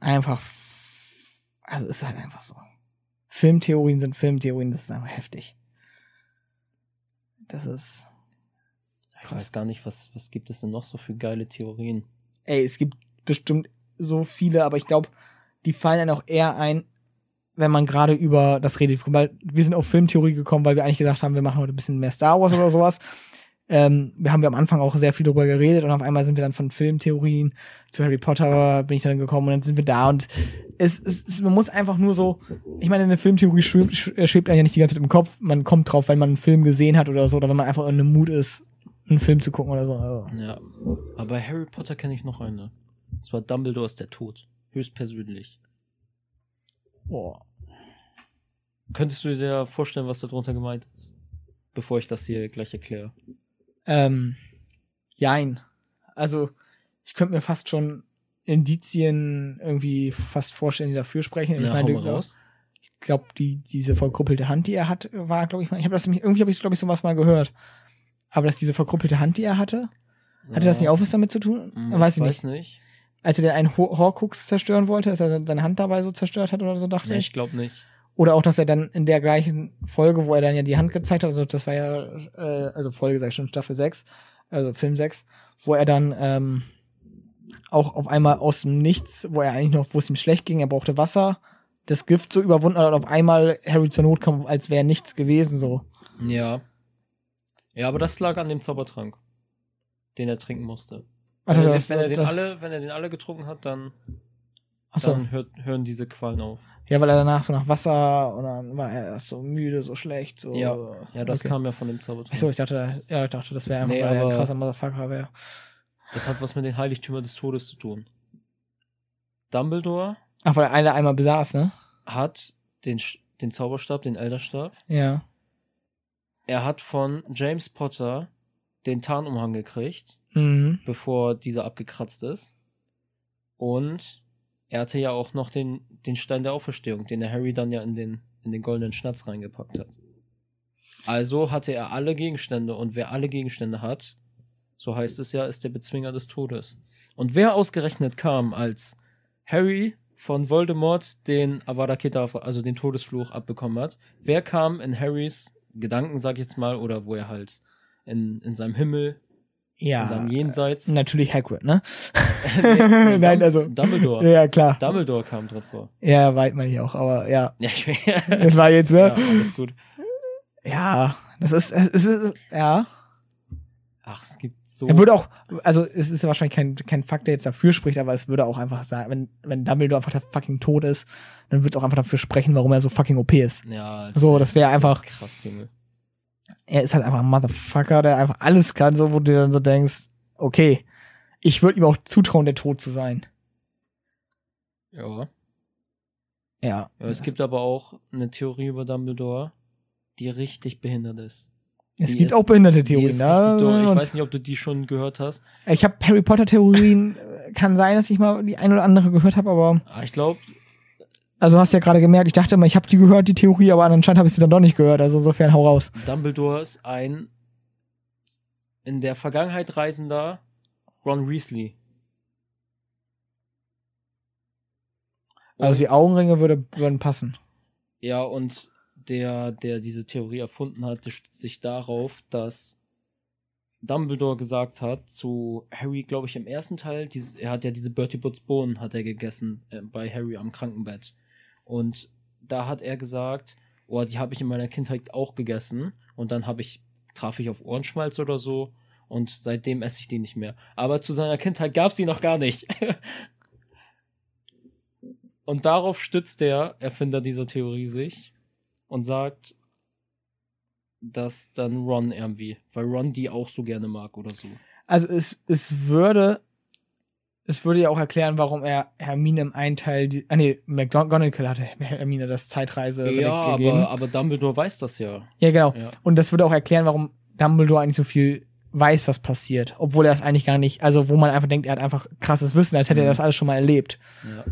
Einfach, also ist halt einfach so. Filmtheorien sind Filmtheorien, das ist einfach heftig. Das ist, Ich weiß gar nicht, was, was gibt es denn noch so für geile Theorien? ey, es gibt bestimmt so viele, aber ich glaube, die fallen dann auch eher ein, wenn man gerade über das redet. Weil wir sind auf Filmtheorie gekommen, weil wir eigentlich gesagt haben, wir machen heute ein bisschen mehr Star Wars oder sowas. Ähm, wir haben wir am Anfang auch sehr viel darüber geredet und auf einmal sind wir dann von Filmtheorien zu Harry Potter bin ich dann gekommen und dann sind wir da und es, es, es man muss einfach nur so, ich meine, eine Filmtheorie schwebt, schwebt einem ja nicht die ganze Zeit im Kopf, man kommt drauf, wenn man einen Film gesehen hat oder so oder wenn man einfach in einem Mut ist, einen Film zu gucken oder so. Also, Ja. Aber bei Harry Potter kenne ich noch eine. Und zwar Dumbledore ist der Tod. Höchstpersönlich. boah. Könntest du dir vorstellen, was darunter gemeint ist? Bevor ich das hier gleich erkläre. Ähm, jein. Also, ich könnte mir fast schon Indizien irgendwie fast vorstellen, die dafür sprechen. ich Ja, meine, mal raus. ich glaube, die, diese verkrüppelte Hand, die er hat, war, glaube ich, mal, ich habe das nämlich, irgendwie habe ich, glaube ich, sowas mal gehört. Aber dass diese verkrüppelte Hand, die er hatte, hatte das nicht auch was damit zu tun? Hm, weiß ich weiß nicht. nicht. Als er den einen Ho- Horcrux zerstören wollte, dass er seine Hand dabei so zerstört hat oder so, dachte Nee, ich. ich glaube nicht. Oder auch, dass er dann in der gleichen Folge, wo er dann ja die Hand gezeigt hat, also das war ja, äh, also Folge, sag ich schon, Staffel 6, also Film 6, wo er dann ähm, auch auf einmal aus dem Nichts, wo er eigentlich noch, wo es ihm schlecht ging, er brauchte Wasser, das Gift so überwunden hat und auf einmal Harry zur Not kam, als wäre nichts gewesen, so. Ja. Ja, aber das lag an dem Zaubertrank, den er trinken musste. Ach, Wenn, er, das- wenn, er den das- alle, wenn er den alle getrunken hat, dann, Achso. dann hört, hören diese Qualen auf. Ja, weil er danach so nach Wasser und dann war er erst so müde, so schlecht, so. Ja. Ja, das okay. kam ja von dem Zaubertrank. Achso, ich dachte, ja, ich dachte, das wäre einfach, Nee, weil er ein krasser Motherfucker wäre. Das hat was mit den Heiligtümern des Todes zu tun. Dumbledore Ach, weil er eine einmal besaß, ne? hat den, den Zauberstab, den Elderstab. Ja. Er hat von James Potter den Tarnumhang gekriegt, Mhm. bevor dieser abgekratzt ist. Und er hatte ja auch noch den, den Stein der Auferstehung, den der Harry dann ja in den, in den goldenen Schnatz reingepackt hat. Also hatte er alle Gegenstände und wer alle Gegenstände hat, so heißt es ja, ist der Bezwinger des Todes. Und wer ausgerechnet kam, als Harry von Voldemort den Avada Kedavra, also den Todesfluch abbekommen hat, wer kam in Harrys Gedanken, sag ich jetzt mal, oder wo er halt in, in seinem Himmel, Ja. in seinem Jenseits. Natürlich Hagrid, ne? Nee, Nein, also. Dumbledore. Ja, klar. Dumbledore kam drin vor. Ja, weit meine ich auch, aber ja. Ja, ich Das war jetzt, ja, ne? alles gut. Ja, das ist, es ist, ja. Ach, es gibt so. Er würde auch, also es ist ja wahrscheinlich kein, kein Fakt, der jetzt dafür spricht, aber es würde auch einfach sagen, wenn, wenn Dumbledore einfach der fucking tot ist, dann würde es auch einfach dafür sprechen, warum er so fucking OP ist. ja, So, das wär einfach- ist krass, Junge. Er ist halt einfach ein Motherfucker, der einfach alles kann, so wo du dir dann so denkst, okay, ich würde ihm auch zutrauen, der tot zu sein. Ja. Ja. ja. Es gibt aber auch eine Theorie über Dumbledore, die richtig behindert ist. es die gibt ist- auch behinderte Theorien, ne? Ich weiß nicht, ob du die schon gehört hast. Ich habe Harry Potter Theorien, äh, kann sein, dass ich mal die ein oder andere gehört habe, aber Ah, Ich glaube, also hast ja gerade gemerkt, ich dachte immer, ich habe die gehört, die Theorie, aber anscheinend habe ich sie dann doch nicht gehört. Also insofern hau raus. Dumbledore ist ein in der Vergangenheit reisender Ron Weasley. Also die Augenringe würde, würden passen. Ja, und der, der diese Theorie erfunden hat, stützt sich darauf, dass Dumbledore gesagt hat zu Harry, glaube ich, im ersten Teil, diese, er hat ja diese Bertie Butts Bohnen hat er gegessen äh, bei Harry am Krankenbett. Und da hat er gesagt, oh, die habe ich in meiner Kindheit auch gegessen. Und dann habe ich, traf ich auf Ohrenschmalz oder so. Und seitdem esse ich die nicht mehr. Aber zu seiner Kindheit gab es die noch gar nicht. und darauf stützt der Erfinder dieser Theorie sich und sagt, dass dann Ron irgendwie, weil Ron die auch so gerne mag oder so. Also es, es würde, es würde ja auch erklären, warum er Hermine im einen Teil, die, ah nee, McGonagall hatte Hermine das Zeitreise Ja, gegeben. aber, aber Dumbledore weiß das ja. Ja, genau. Ja. Und das würde auch erklären, warum Dumbledore eigentlich so viel weiß, was passiert, obwohl er es eigentlich gar nicht, also wo man einfach denkt, er hat einfach krasses Wissen, als hätte er Mhm. das alles schon mal erlebt. ja.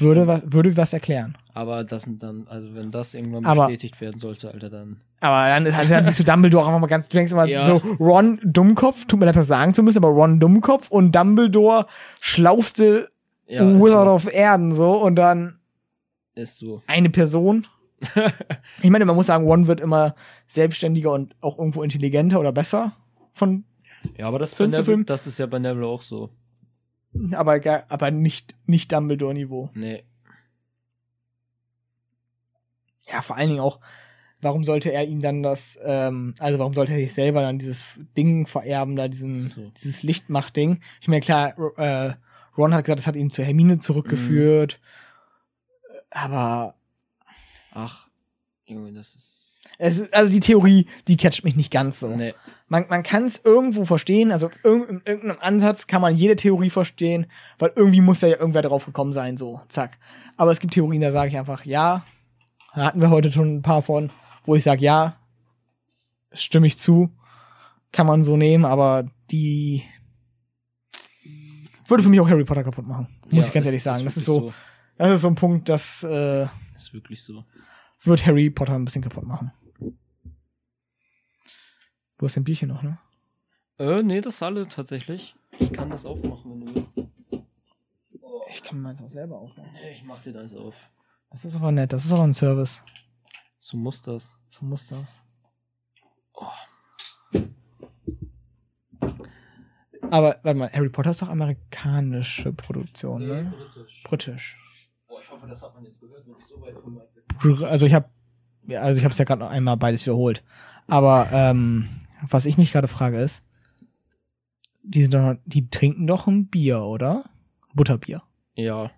Würde was, würde was erklären. Aber das sind dann, also wenn das irgendwann Aber- bestätigt werden sollte, Alter, dann. Aber dann ist also dann siehst du Dumbledore auch mal ganz, du denkst immer Ja. so, Ron Dummkopf, tut mir leid, das sagen zu müssen, aber Ron Dummkopf und Dumbledore schlauste Ja, Wizard so. of Erden so und dann Ist so. eine Person. ich meine, man muss sagen, Ron wird immer selbstständiger und auch irgendwo intelligenter oder besser von, Ja, aber das, Film Film. das ist ja bei Neville auch so. Aber, aber nicht, nicht Dumbledore-Niveau. Nee. Ja, vor allen Dingen auch, warum sollte er ihm dann das, ähm, also warum sollte er sich selber dann dieses Ding vererben, da diesen, So. dieses Lichtmacht-Ding? Ich meine, klar, äh, Ron hat gesagt, das hat ihn zu Hermine zurückgeführt. Aber Ach, Junge, das ist. es ist, also die Theorie, die catcht mich nicht ganz so. Nee. Man, man kann es irgendwo verstehen, also irg in irgendeinem Ansatz kann man jede Theorie verstehen, weil irgendwie muss da ja irgendwer drauf gekommen sein, so, zack. Aber es gibt Theorien, da sage ich einfach, ja, da hatten wir heute schon ein paar von, wo ich sage, ja, stimme ich zu, kann man so nehmen, aber die würde für mich auch Harry Potter kaputt machen, muss Ja, ich ganz ist- ehrlich sagen. das ist wirklich so, das ist so ein Punkt, das äh, Ist wirklich so. wird Harry Potter ein bisschen kaputt machen. Du hast ein Bierchen noch, ne? Äh, nee, das alle tatsächlich. Ich kann das aufmachen, wenn du willst. Ich kann meins auch selber aufmachen. Nee, ich mach dir das auf. Das ist aber nett, das ist aber ein Service. So muss das. So muss das. Aber, warte mal, Harry Potter ist doch amerikanische Produktion, ne? britisch. Britisch. Boah, ich hoffe, das hat man jetzt gehört, wenn ich so weit von weit weg Also ich habe, ja, also ich habe es ja gerade noch einmal beides wiederholt. Aber ähm, was ich mich gerade frage ist, die sind doch, die trinken doch ein Bier, oder? Butterbier. Ja.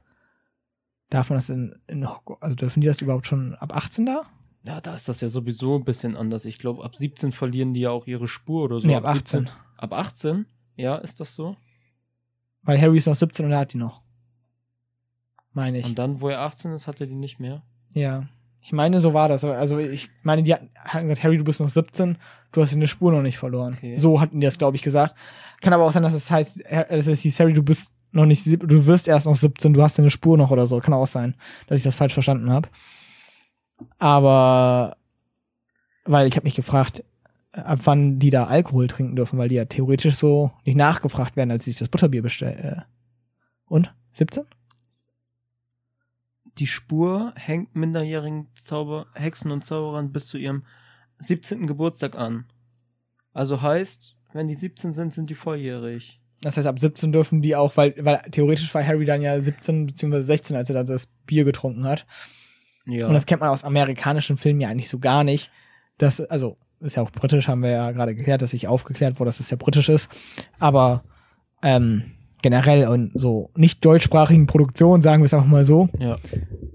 Darf man das in, in also dürfen die das überhaupt schon ab 18 da? Ja, da ist das ja sowieso ein bisschen anders. Ich glaube, ab 17 verlieren die ja auch ihre Spur oder so. nee, ab 18. 17 ab 18? Ja, ist das so? Weil Harry ist noch 17 und er hat die noch. Meine ich. Und dann, wo er 18 ist, hat er die nicht mehr? Ja. Ich meine, so war das. Also ich meine, die hatten gesagt, Harry, du bist noch 17, du hast deine Spur noch nicht verloren. Okay. So hatten die das, glaube ich, gesagt. Kann aber auch sein, dass es heißt, dass es hieß, Harry, du bist noch nicht, du wirst erst noch 17, du hast deine Spur noch oder so. Kann auch sein, dass ich das falsch verstanden habe. Aber weil ich habe mich gefragt, ab wann die da Alkohol trinken dürfen, weil die ja theoretisch so nicht nachgefragt werden, als sie sich das Butterbier bestellen. Äh. Und? 17? Die Spur hängt minderjährigen Zauber Hexen und Zauberern bis zu ihrem 17. Geburtstag an. Also heißt, wenn die 17 sind, sind die volljährig. Das heißt, ab 17 dürfen die auch, weil, weil theoretisch war Harry dann ja 17 bzw. 16, als er da das Bier getrunken hat. Ja. Und das kennt man aus amerikanischen Filmen ja eigentlich so gar nicht. Das, also, ist ja auch britisch, haben wir ja gerade geklärt, dass ich aufgeklärt wurde, dass das ja britisch ist. Aber ähm, generell und so nicht deutschsprachigen Produktionen, sagen wir es einfach mal so, ja.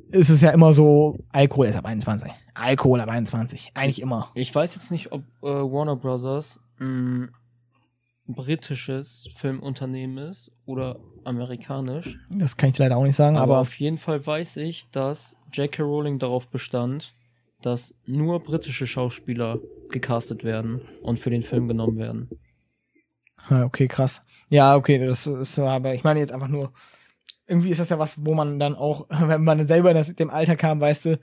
ist es ja immer so, Alkohol ist ab 21. Alkohol ab 21. Eigentlich immer. Ich weiß jetzt nicht, ob äh, Warner Brothers ein britisches Filmunternehmen ist oder amerikanisch. Das kann ich leider auch nicht sagen, Aber, aber, auf jeden Fall weiß ich, dass J.K. Rowling darauf bestand, dass nur britische Schauspieler gecastet werden und für den Film genommen werden. Okay, krass. Ja, okay, das ist aber ich meine jetzt einfach nur, irgendwie ist das ja was, wo man dann auch, wenn man selber in das, dem Alter kam, weißt du,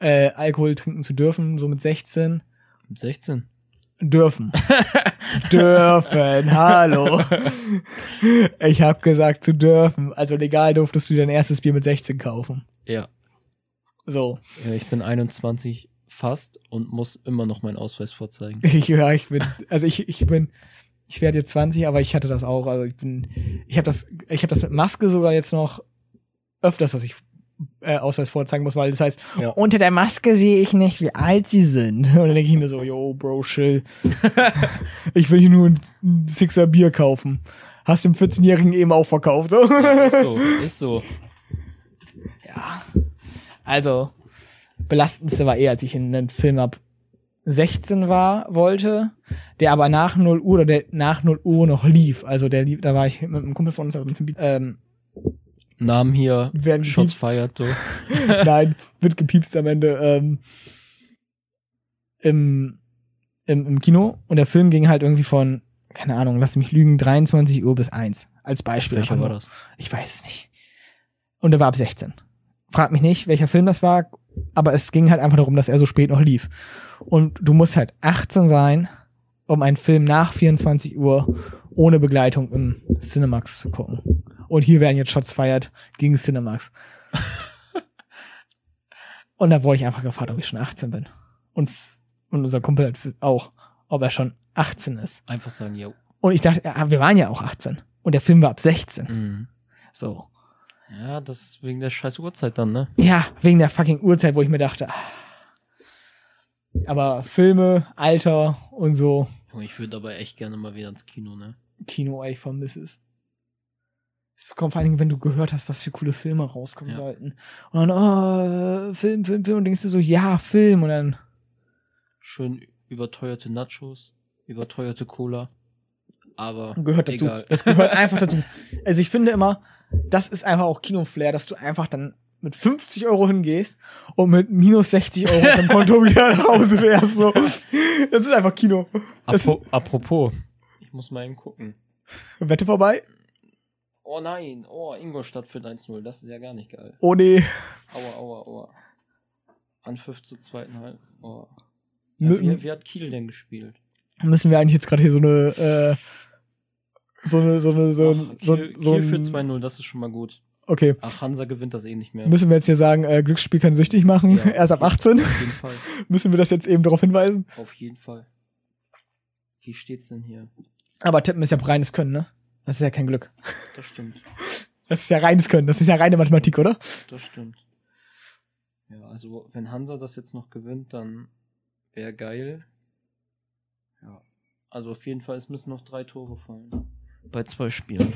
äh, Alkohol trinken zu dürfen, so mit 16, Mit 16. dürfen. dürfen, hallo. Ich hab gesagt zu dürfen. Also legal durftest du dein erstes Bier mit 16 kaufen. Ja. So. ja. Ich bin 21 fast und muss immer noch meinen Ausweis vorzeigen. Ich, ja, ich bin, also ich, ich bin, ich werde jetzt 20, aber ich hatte das auch. Also ich bin, ich habe das, ich habe das mit Maske sogar jetzt noch öfters, dass ich äh, Ausweis vorzeigen muss, weil das heißt, Ja. unter der Maske sehe ich nicht, wie alt sie sind. Und dann denke ich mir so, yo, Bro, chill. ich will hier nur ein, Sixer Bier kaufen. Hast dem 14-Jährigen eben auch verkauft. So. ist so, ist so. Ja. Also, belastendste war eher, als ich in einen Film ab 16 war, wollte, der aber nach 0 Uhr oder der nach 0 Uhr noch lief. Also der lief, da war ich mit einem Kumpel von uns, also mit dem, ähm, Namen hier, werden Shots feiert, so. Nein, wird gepiepst am Ende ähm, im, im, im Kino. Und der Film ging halt irgendwie von, keine Ahnung, lass mich lügen, 23 Uhr bis 1. Als Beispiel. Welcher war das? Ich weiß es nicht. Und er war ab 16. Frag mich nicht, welcher Film das war, aber es ging halt einfach darum, dass er so spät noch lief. Und du musst halt 18 sein, um einen Film nach 24 Uhr ohne Begleitung im Cinemax zu gucken. Und hier werden jetzt Shots feiert gegen Cinemax. Und da wurde ich einfach gefragt, ob ich schon 18 bin. Und, und unser Kumpel hat auch, ob er schon 18 ist. Einfach sagen, yo. Und ich dachte, wir waren ja auch 18. Und der Film war ab 16. Mhm. So. Ja, das wegen der scheiß Uhrzeit dann, ne? Ja, wegen der fucking Uhrzeit, wo ich mir dachte. ah. Aber Filme, Alter und so, Ich würde aber echt gerne mal wieder ins Kino, ne? Kino, ey, ich vermisse es. Es kommt vor allen Dingen, wenn du gehört hast, was für coole Filme rauskommen Ja. sollten. Und dann, oh, Film, Film, Film. Und denkst du so, ja, Film. Und dann, Schön überteuerte Nachos, überteuerte Cola. Aber gehört dazu. egal. Das gehört einfach dazu. Also ich finde immer, das ist einfach auch Kinoflair, dass du einfach dann mit 50 Euro hingehst und mit minus 60 Euro auf deinem Konto wieder nach Hause fährst. So. Das ist einfach Kino. Apo apropos, ich muss mal eben gucken. Wette vorbei? Oh nein, oh, Ingolstadt führt 1-0, das ist ja gar nicht geil. Oh nee. Aua, aua, aua. Anpfiff zur zweiten Halb. Oh. Ja, wie, wie hat Kiel denn gespielt? Müssen wir eigentlich jetzt gerade hier so eine, äh, so eine, so eine, so, Ach, so, Kiel, so Kiel ein, 2-0, das ist schon mal gut. okay. Ach, Hansa gewinnt das eh nicht mehr. Müssen wir jetzt hier sagen, äh, Glücksspiel kann süchtig machen, Ja. erst ab 18? Auf jeden Fall. Müssen wir das jetzt eben darauf hinweisen? Auf jeden Fall. Wie steht's denn hier? Aber tippen ist ja reines Können, ne? Das ist ja kein Glück. Das stimmt. Das ist ja reines Können. Das ist ja reine Mathematik, oder? Das stimmt. Ja, also wenn Hansa das jetzt noch gewinnt, dann wäre geil. Ja. Also auf jeden Fall, es müssen noch drei Tore fallen. Bei zwei Spielen.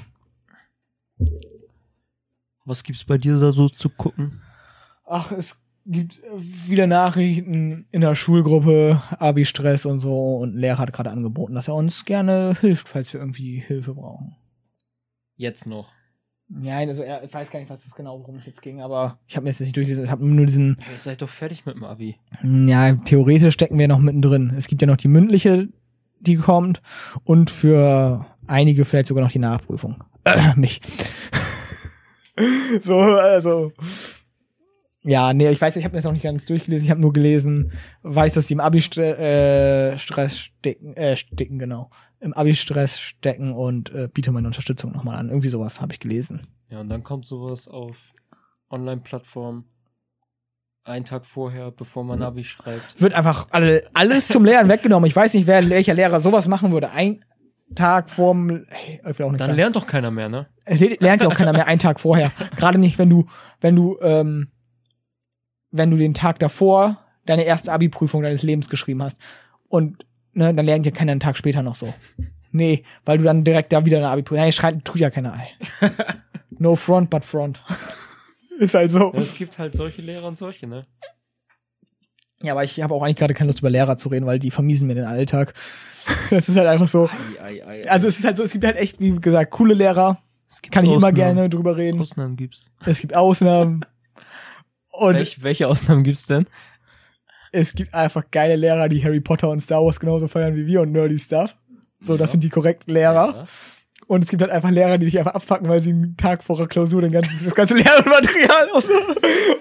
Was gibt's bei dir da so zu gucken? Ach, es gibt äh, viele Nachrichten in der Schulgruppe, Abi-Stress und so. Und ein Lehrer hat gerade angeboten, dass er uns gerne hilft, falls wir irgendwie Hilfe brauchen. Jetzt noch. Ja, also er, ich weiß gar nicht, was das genau, worum es jetzt ging, aber ich habe mir jetzt nicht durchgelesen. Ich habe nur diesen, Ihr seid doch fertig mit dem Abi. ja, theoretisch stecken wir noch mittendrin. Es gibt ja noch die mündliche, die kommt und für einige vielleicht sogar noch die Nachprüfung. Äh, mich. so, also. Ja, nee, ich weiß, ich habe mir das noch nicht ganz durchgelesen. Ich habe nur gelesen, weiß, dass die im Abi-Stress äh, Stress stecken, äh, stecken, genau. Im Abi-Stress stecken und äh, biete meine Unterstützung nochmal an. Irgendwie sowas habe ich gelesen. Ja, und dann kommt sowas auf Online-Plattformen einen Tag vorher, bevor man Abi schreibt. Wird einfach alle, alles zum Lehren weggenommen. Ich weiß nicht, wer, welcher Lehrer sowas machen würde. Ein Tag vorm, hey, ich will auch nicht Dann sagen. lernt doch keiner mehr, ne? Es le- lernt ja auch keiner mehr einen Tag vorher. Gerade nicht, wenn du, wenn du, ähm, wenn du den Tag davor deine erste Abi-Prüfung deines Lebens geschrieben hast. Und ne, dann lernt ja keiner einen Tag später noch so. Nee, weil du dann direkt da wieder eine Abi-Prüfung. Nein, schreit, tut ja keiner. Ey. No front, but front. Ist halt so. Ja, es gibt halt solche Lehrer und solche, ne? Ja, aber ich habe auch eigentlich gerade keine Lust über Lehrer zu reden, weil die vermiesen mir den Alltag. Das ist halt einfach so. Ei, ei, ei, Also es ist halt so, es gibt halt echt, wie gesagt, coole Lehrer. es gibt Kann ich immer Ausnahmen. gerne drüber reden. Ausnahmen gibt's. Es gibt Ausnahmen. Und Welch, welche Ausnahmen gibt's denn? es gibt einfach geile Lehrer, die Harry Potter und Star Wars genauso feiern wie wir und nerdy Stuff. So, das Ja. sind die korrekten Lehrer. Ja. Und es gibt halt einfach Lehrer, die dich einfach abfacken, weil sie einen Tag vor der Klausur den ganzen, das ganze Lehrmaterial aus.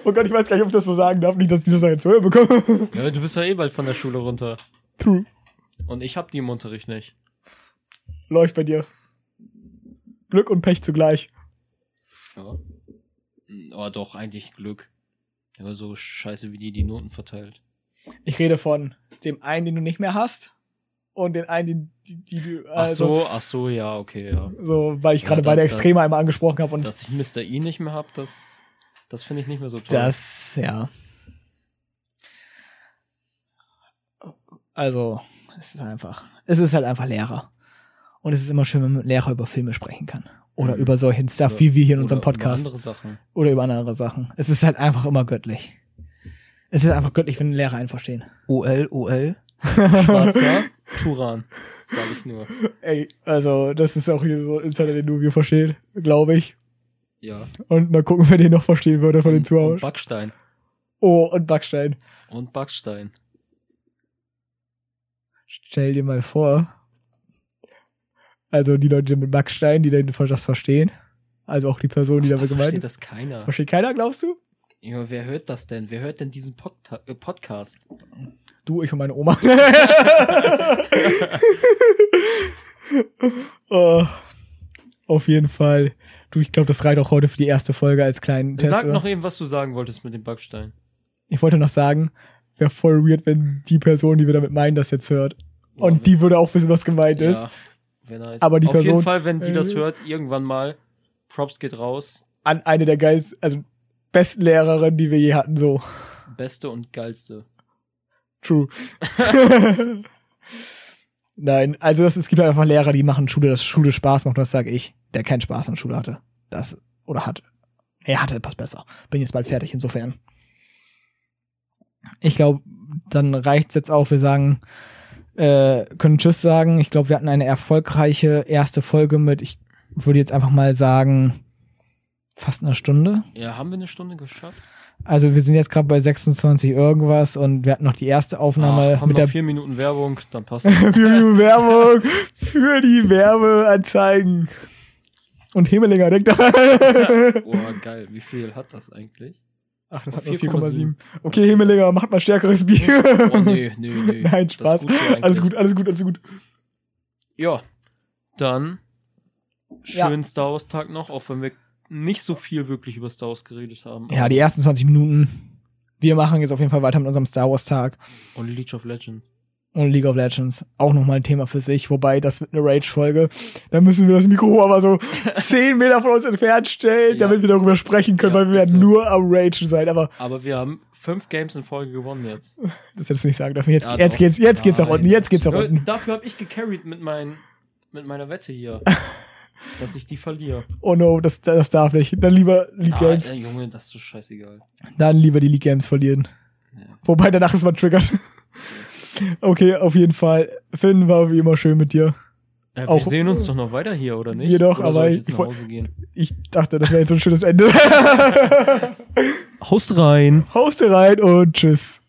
Oh Gott, ich weiß gar nicht, ob ich das so sagen darf. Nicht, dass die das jetzt hören bekommen. ja, du bist ja eh bald von der Schule runter. True. Und ich hab die im Unterricht nicht. Läuft bei dir. Glück und Pech zugleich. Ja. Aber doch, eigentlich Glück. Ja, so scheiße wie die die Noten verteilt. Ich rede von dem einen, den du nicht mehr hast und den einen, die, die, die du. Ach Also, so, ach so, ja, okay, ja. so, weil ich Ja, gerade dann- beide Extreme einmal angesprochen habe und Dass ich Mr. E nicht mehr hab, das, das finde ich nicht mehr so toll. das, ja. Also, es ist einfach, es ist halt einfach Lehrer. Und es ist immer schön, wenn man mit Lehrer über Filme sprechen kann. Oder Mhm. über solchen Stuff, Oder- wie wir hier in unserem Oder über Podcast. andere Sachen. oder über andere Sachen. Es ist halt einfach immer göttlich. Es ist einfach göttlich, wenn Lehrer einen verstehen. OL, OL. Schwarzer Turan, sag ich nur. Ey, also das ist auch hier so ein Insider, den nur wir verstehen, glaube ich. Ja. Und mal gucken, wer den noch verstehen würde von den Und, und Zuhörern. Backstein. Oh, und Backstein. Und Backstein. Stell dir mal vor. Also die Leute mit Backstein, die das verstehen. Also auch die Person, die Da damit gemeint versteht ist. das keiner. Versteht keiner, glaubst du? Junge, wer hört das denn? Wer hört denn diesen Podta äh, Podcast? Du, ich und meine Oma. oh, auf jeden Fall. Du, ich glaube, das reicht auch heute für die erste Folge als kleinen Test. Sag oder? noch eben, was du sagen wolltest mit dem Backstein. Ich wollte noch sagen, wäre voll weird, wenn die Person, die wir damit meinen, das jetzt hört. Ja, Und die würde auch wissen, was gemeint ist. Ja, wär nice. Aber die Auf jeden Person- Fall, wenn die das äh, hört, irgendwann mal, Props geht raus. An eine der geilsten, also besten Lehrerinnen, die wir je hatten, so. Beste und geilste. True. Nein, also das, es gibt halt einfach Lehrer, die machen Schule, dass Schule Spaß macht, das sage ich, der keinen Spaß an Schule hatte. Das, oder hat. Er hatte etwas besser. Bin jetzt bald fertig, insofern. Ich glaube, dann reicht's jetzt auch. Wir sagen, äh, können Tschüss sagen. Ich glaube, wir hatten eine erfolgreiche erste Folge mit, ich würde jetzt einfach mal sagen, fast eine Stunde. Ja, haben wir eine Stunde geschafft? Also wir sind jetzt gerade bei 26 irgendwas und wir hatten noch die erste Aufnahme Ach, mit der vier Minuten Werbung, dann passt für die Werbung, für die Werbeanzeigen. Und Himmelinger denkt da. Oh, geil. Wie viel hat das eigentlich? Ach, das Auf hat nur 4,7. 4,7. Okay, Himmelinger, macht mal stärkeres Bier. Oh, nee, nee, nee. Nein, Das Spaß. gut alles gut, alles gut, alles gut. Ja, dann Ja. schönen Star Wars Tag noch, auch wenn wir nicht so viel wirklich über Star Wars geredet haben. Ja, die ersten 20 Minuten. Wir machen jetzt auf jeden Fall weiter mit unserem Star Wars Tag Und League of Legends. und League of Legends. Auch nochmal ein Thema für sich, wobei das wird eine Rage-Folge. Da müssen wir das Mikro aber so 10 Meter von uns entfernt stellen, Ja. damit wir darüber sprechen können, Ja, weil wir werden so. nur am Ragen sein. Aber Aber wir haben fünf Games in Folge gewonnen jetzt. das hättest du nicht sagen dürfen. Jetzt, Ja, jetzt geht's, jetzt geht's nach unten, jetzt geht's nach unten. Dafür habe ich gecarried mit, mein, mit meiner Wette hier. dass ich die verliere. Oh no, das, das darf nicht. Dann lieber League Ah, Games. äh, Junge, das ist so scheißegal. Dann lieber die League Games verlieren. Ja. Wobei danach ist man triggert. okay, auf jeden Fall. Finn war wie immer schön mit dir. Äh, wir Auch- sehen uns doch noch weiter hier, oder nicht? Wir doch, oder aber ich ich. Ich dachte, das wäre jetzt so ein schönes Ende. Haust rein! Hauste rein und tschüss.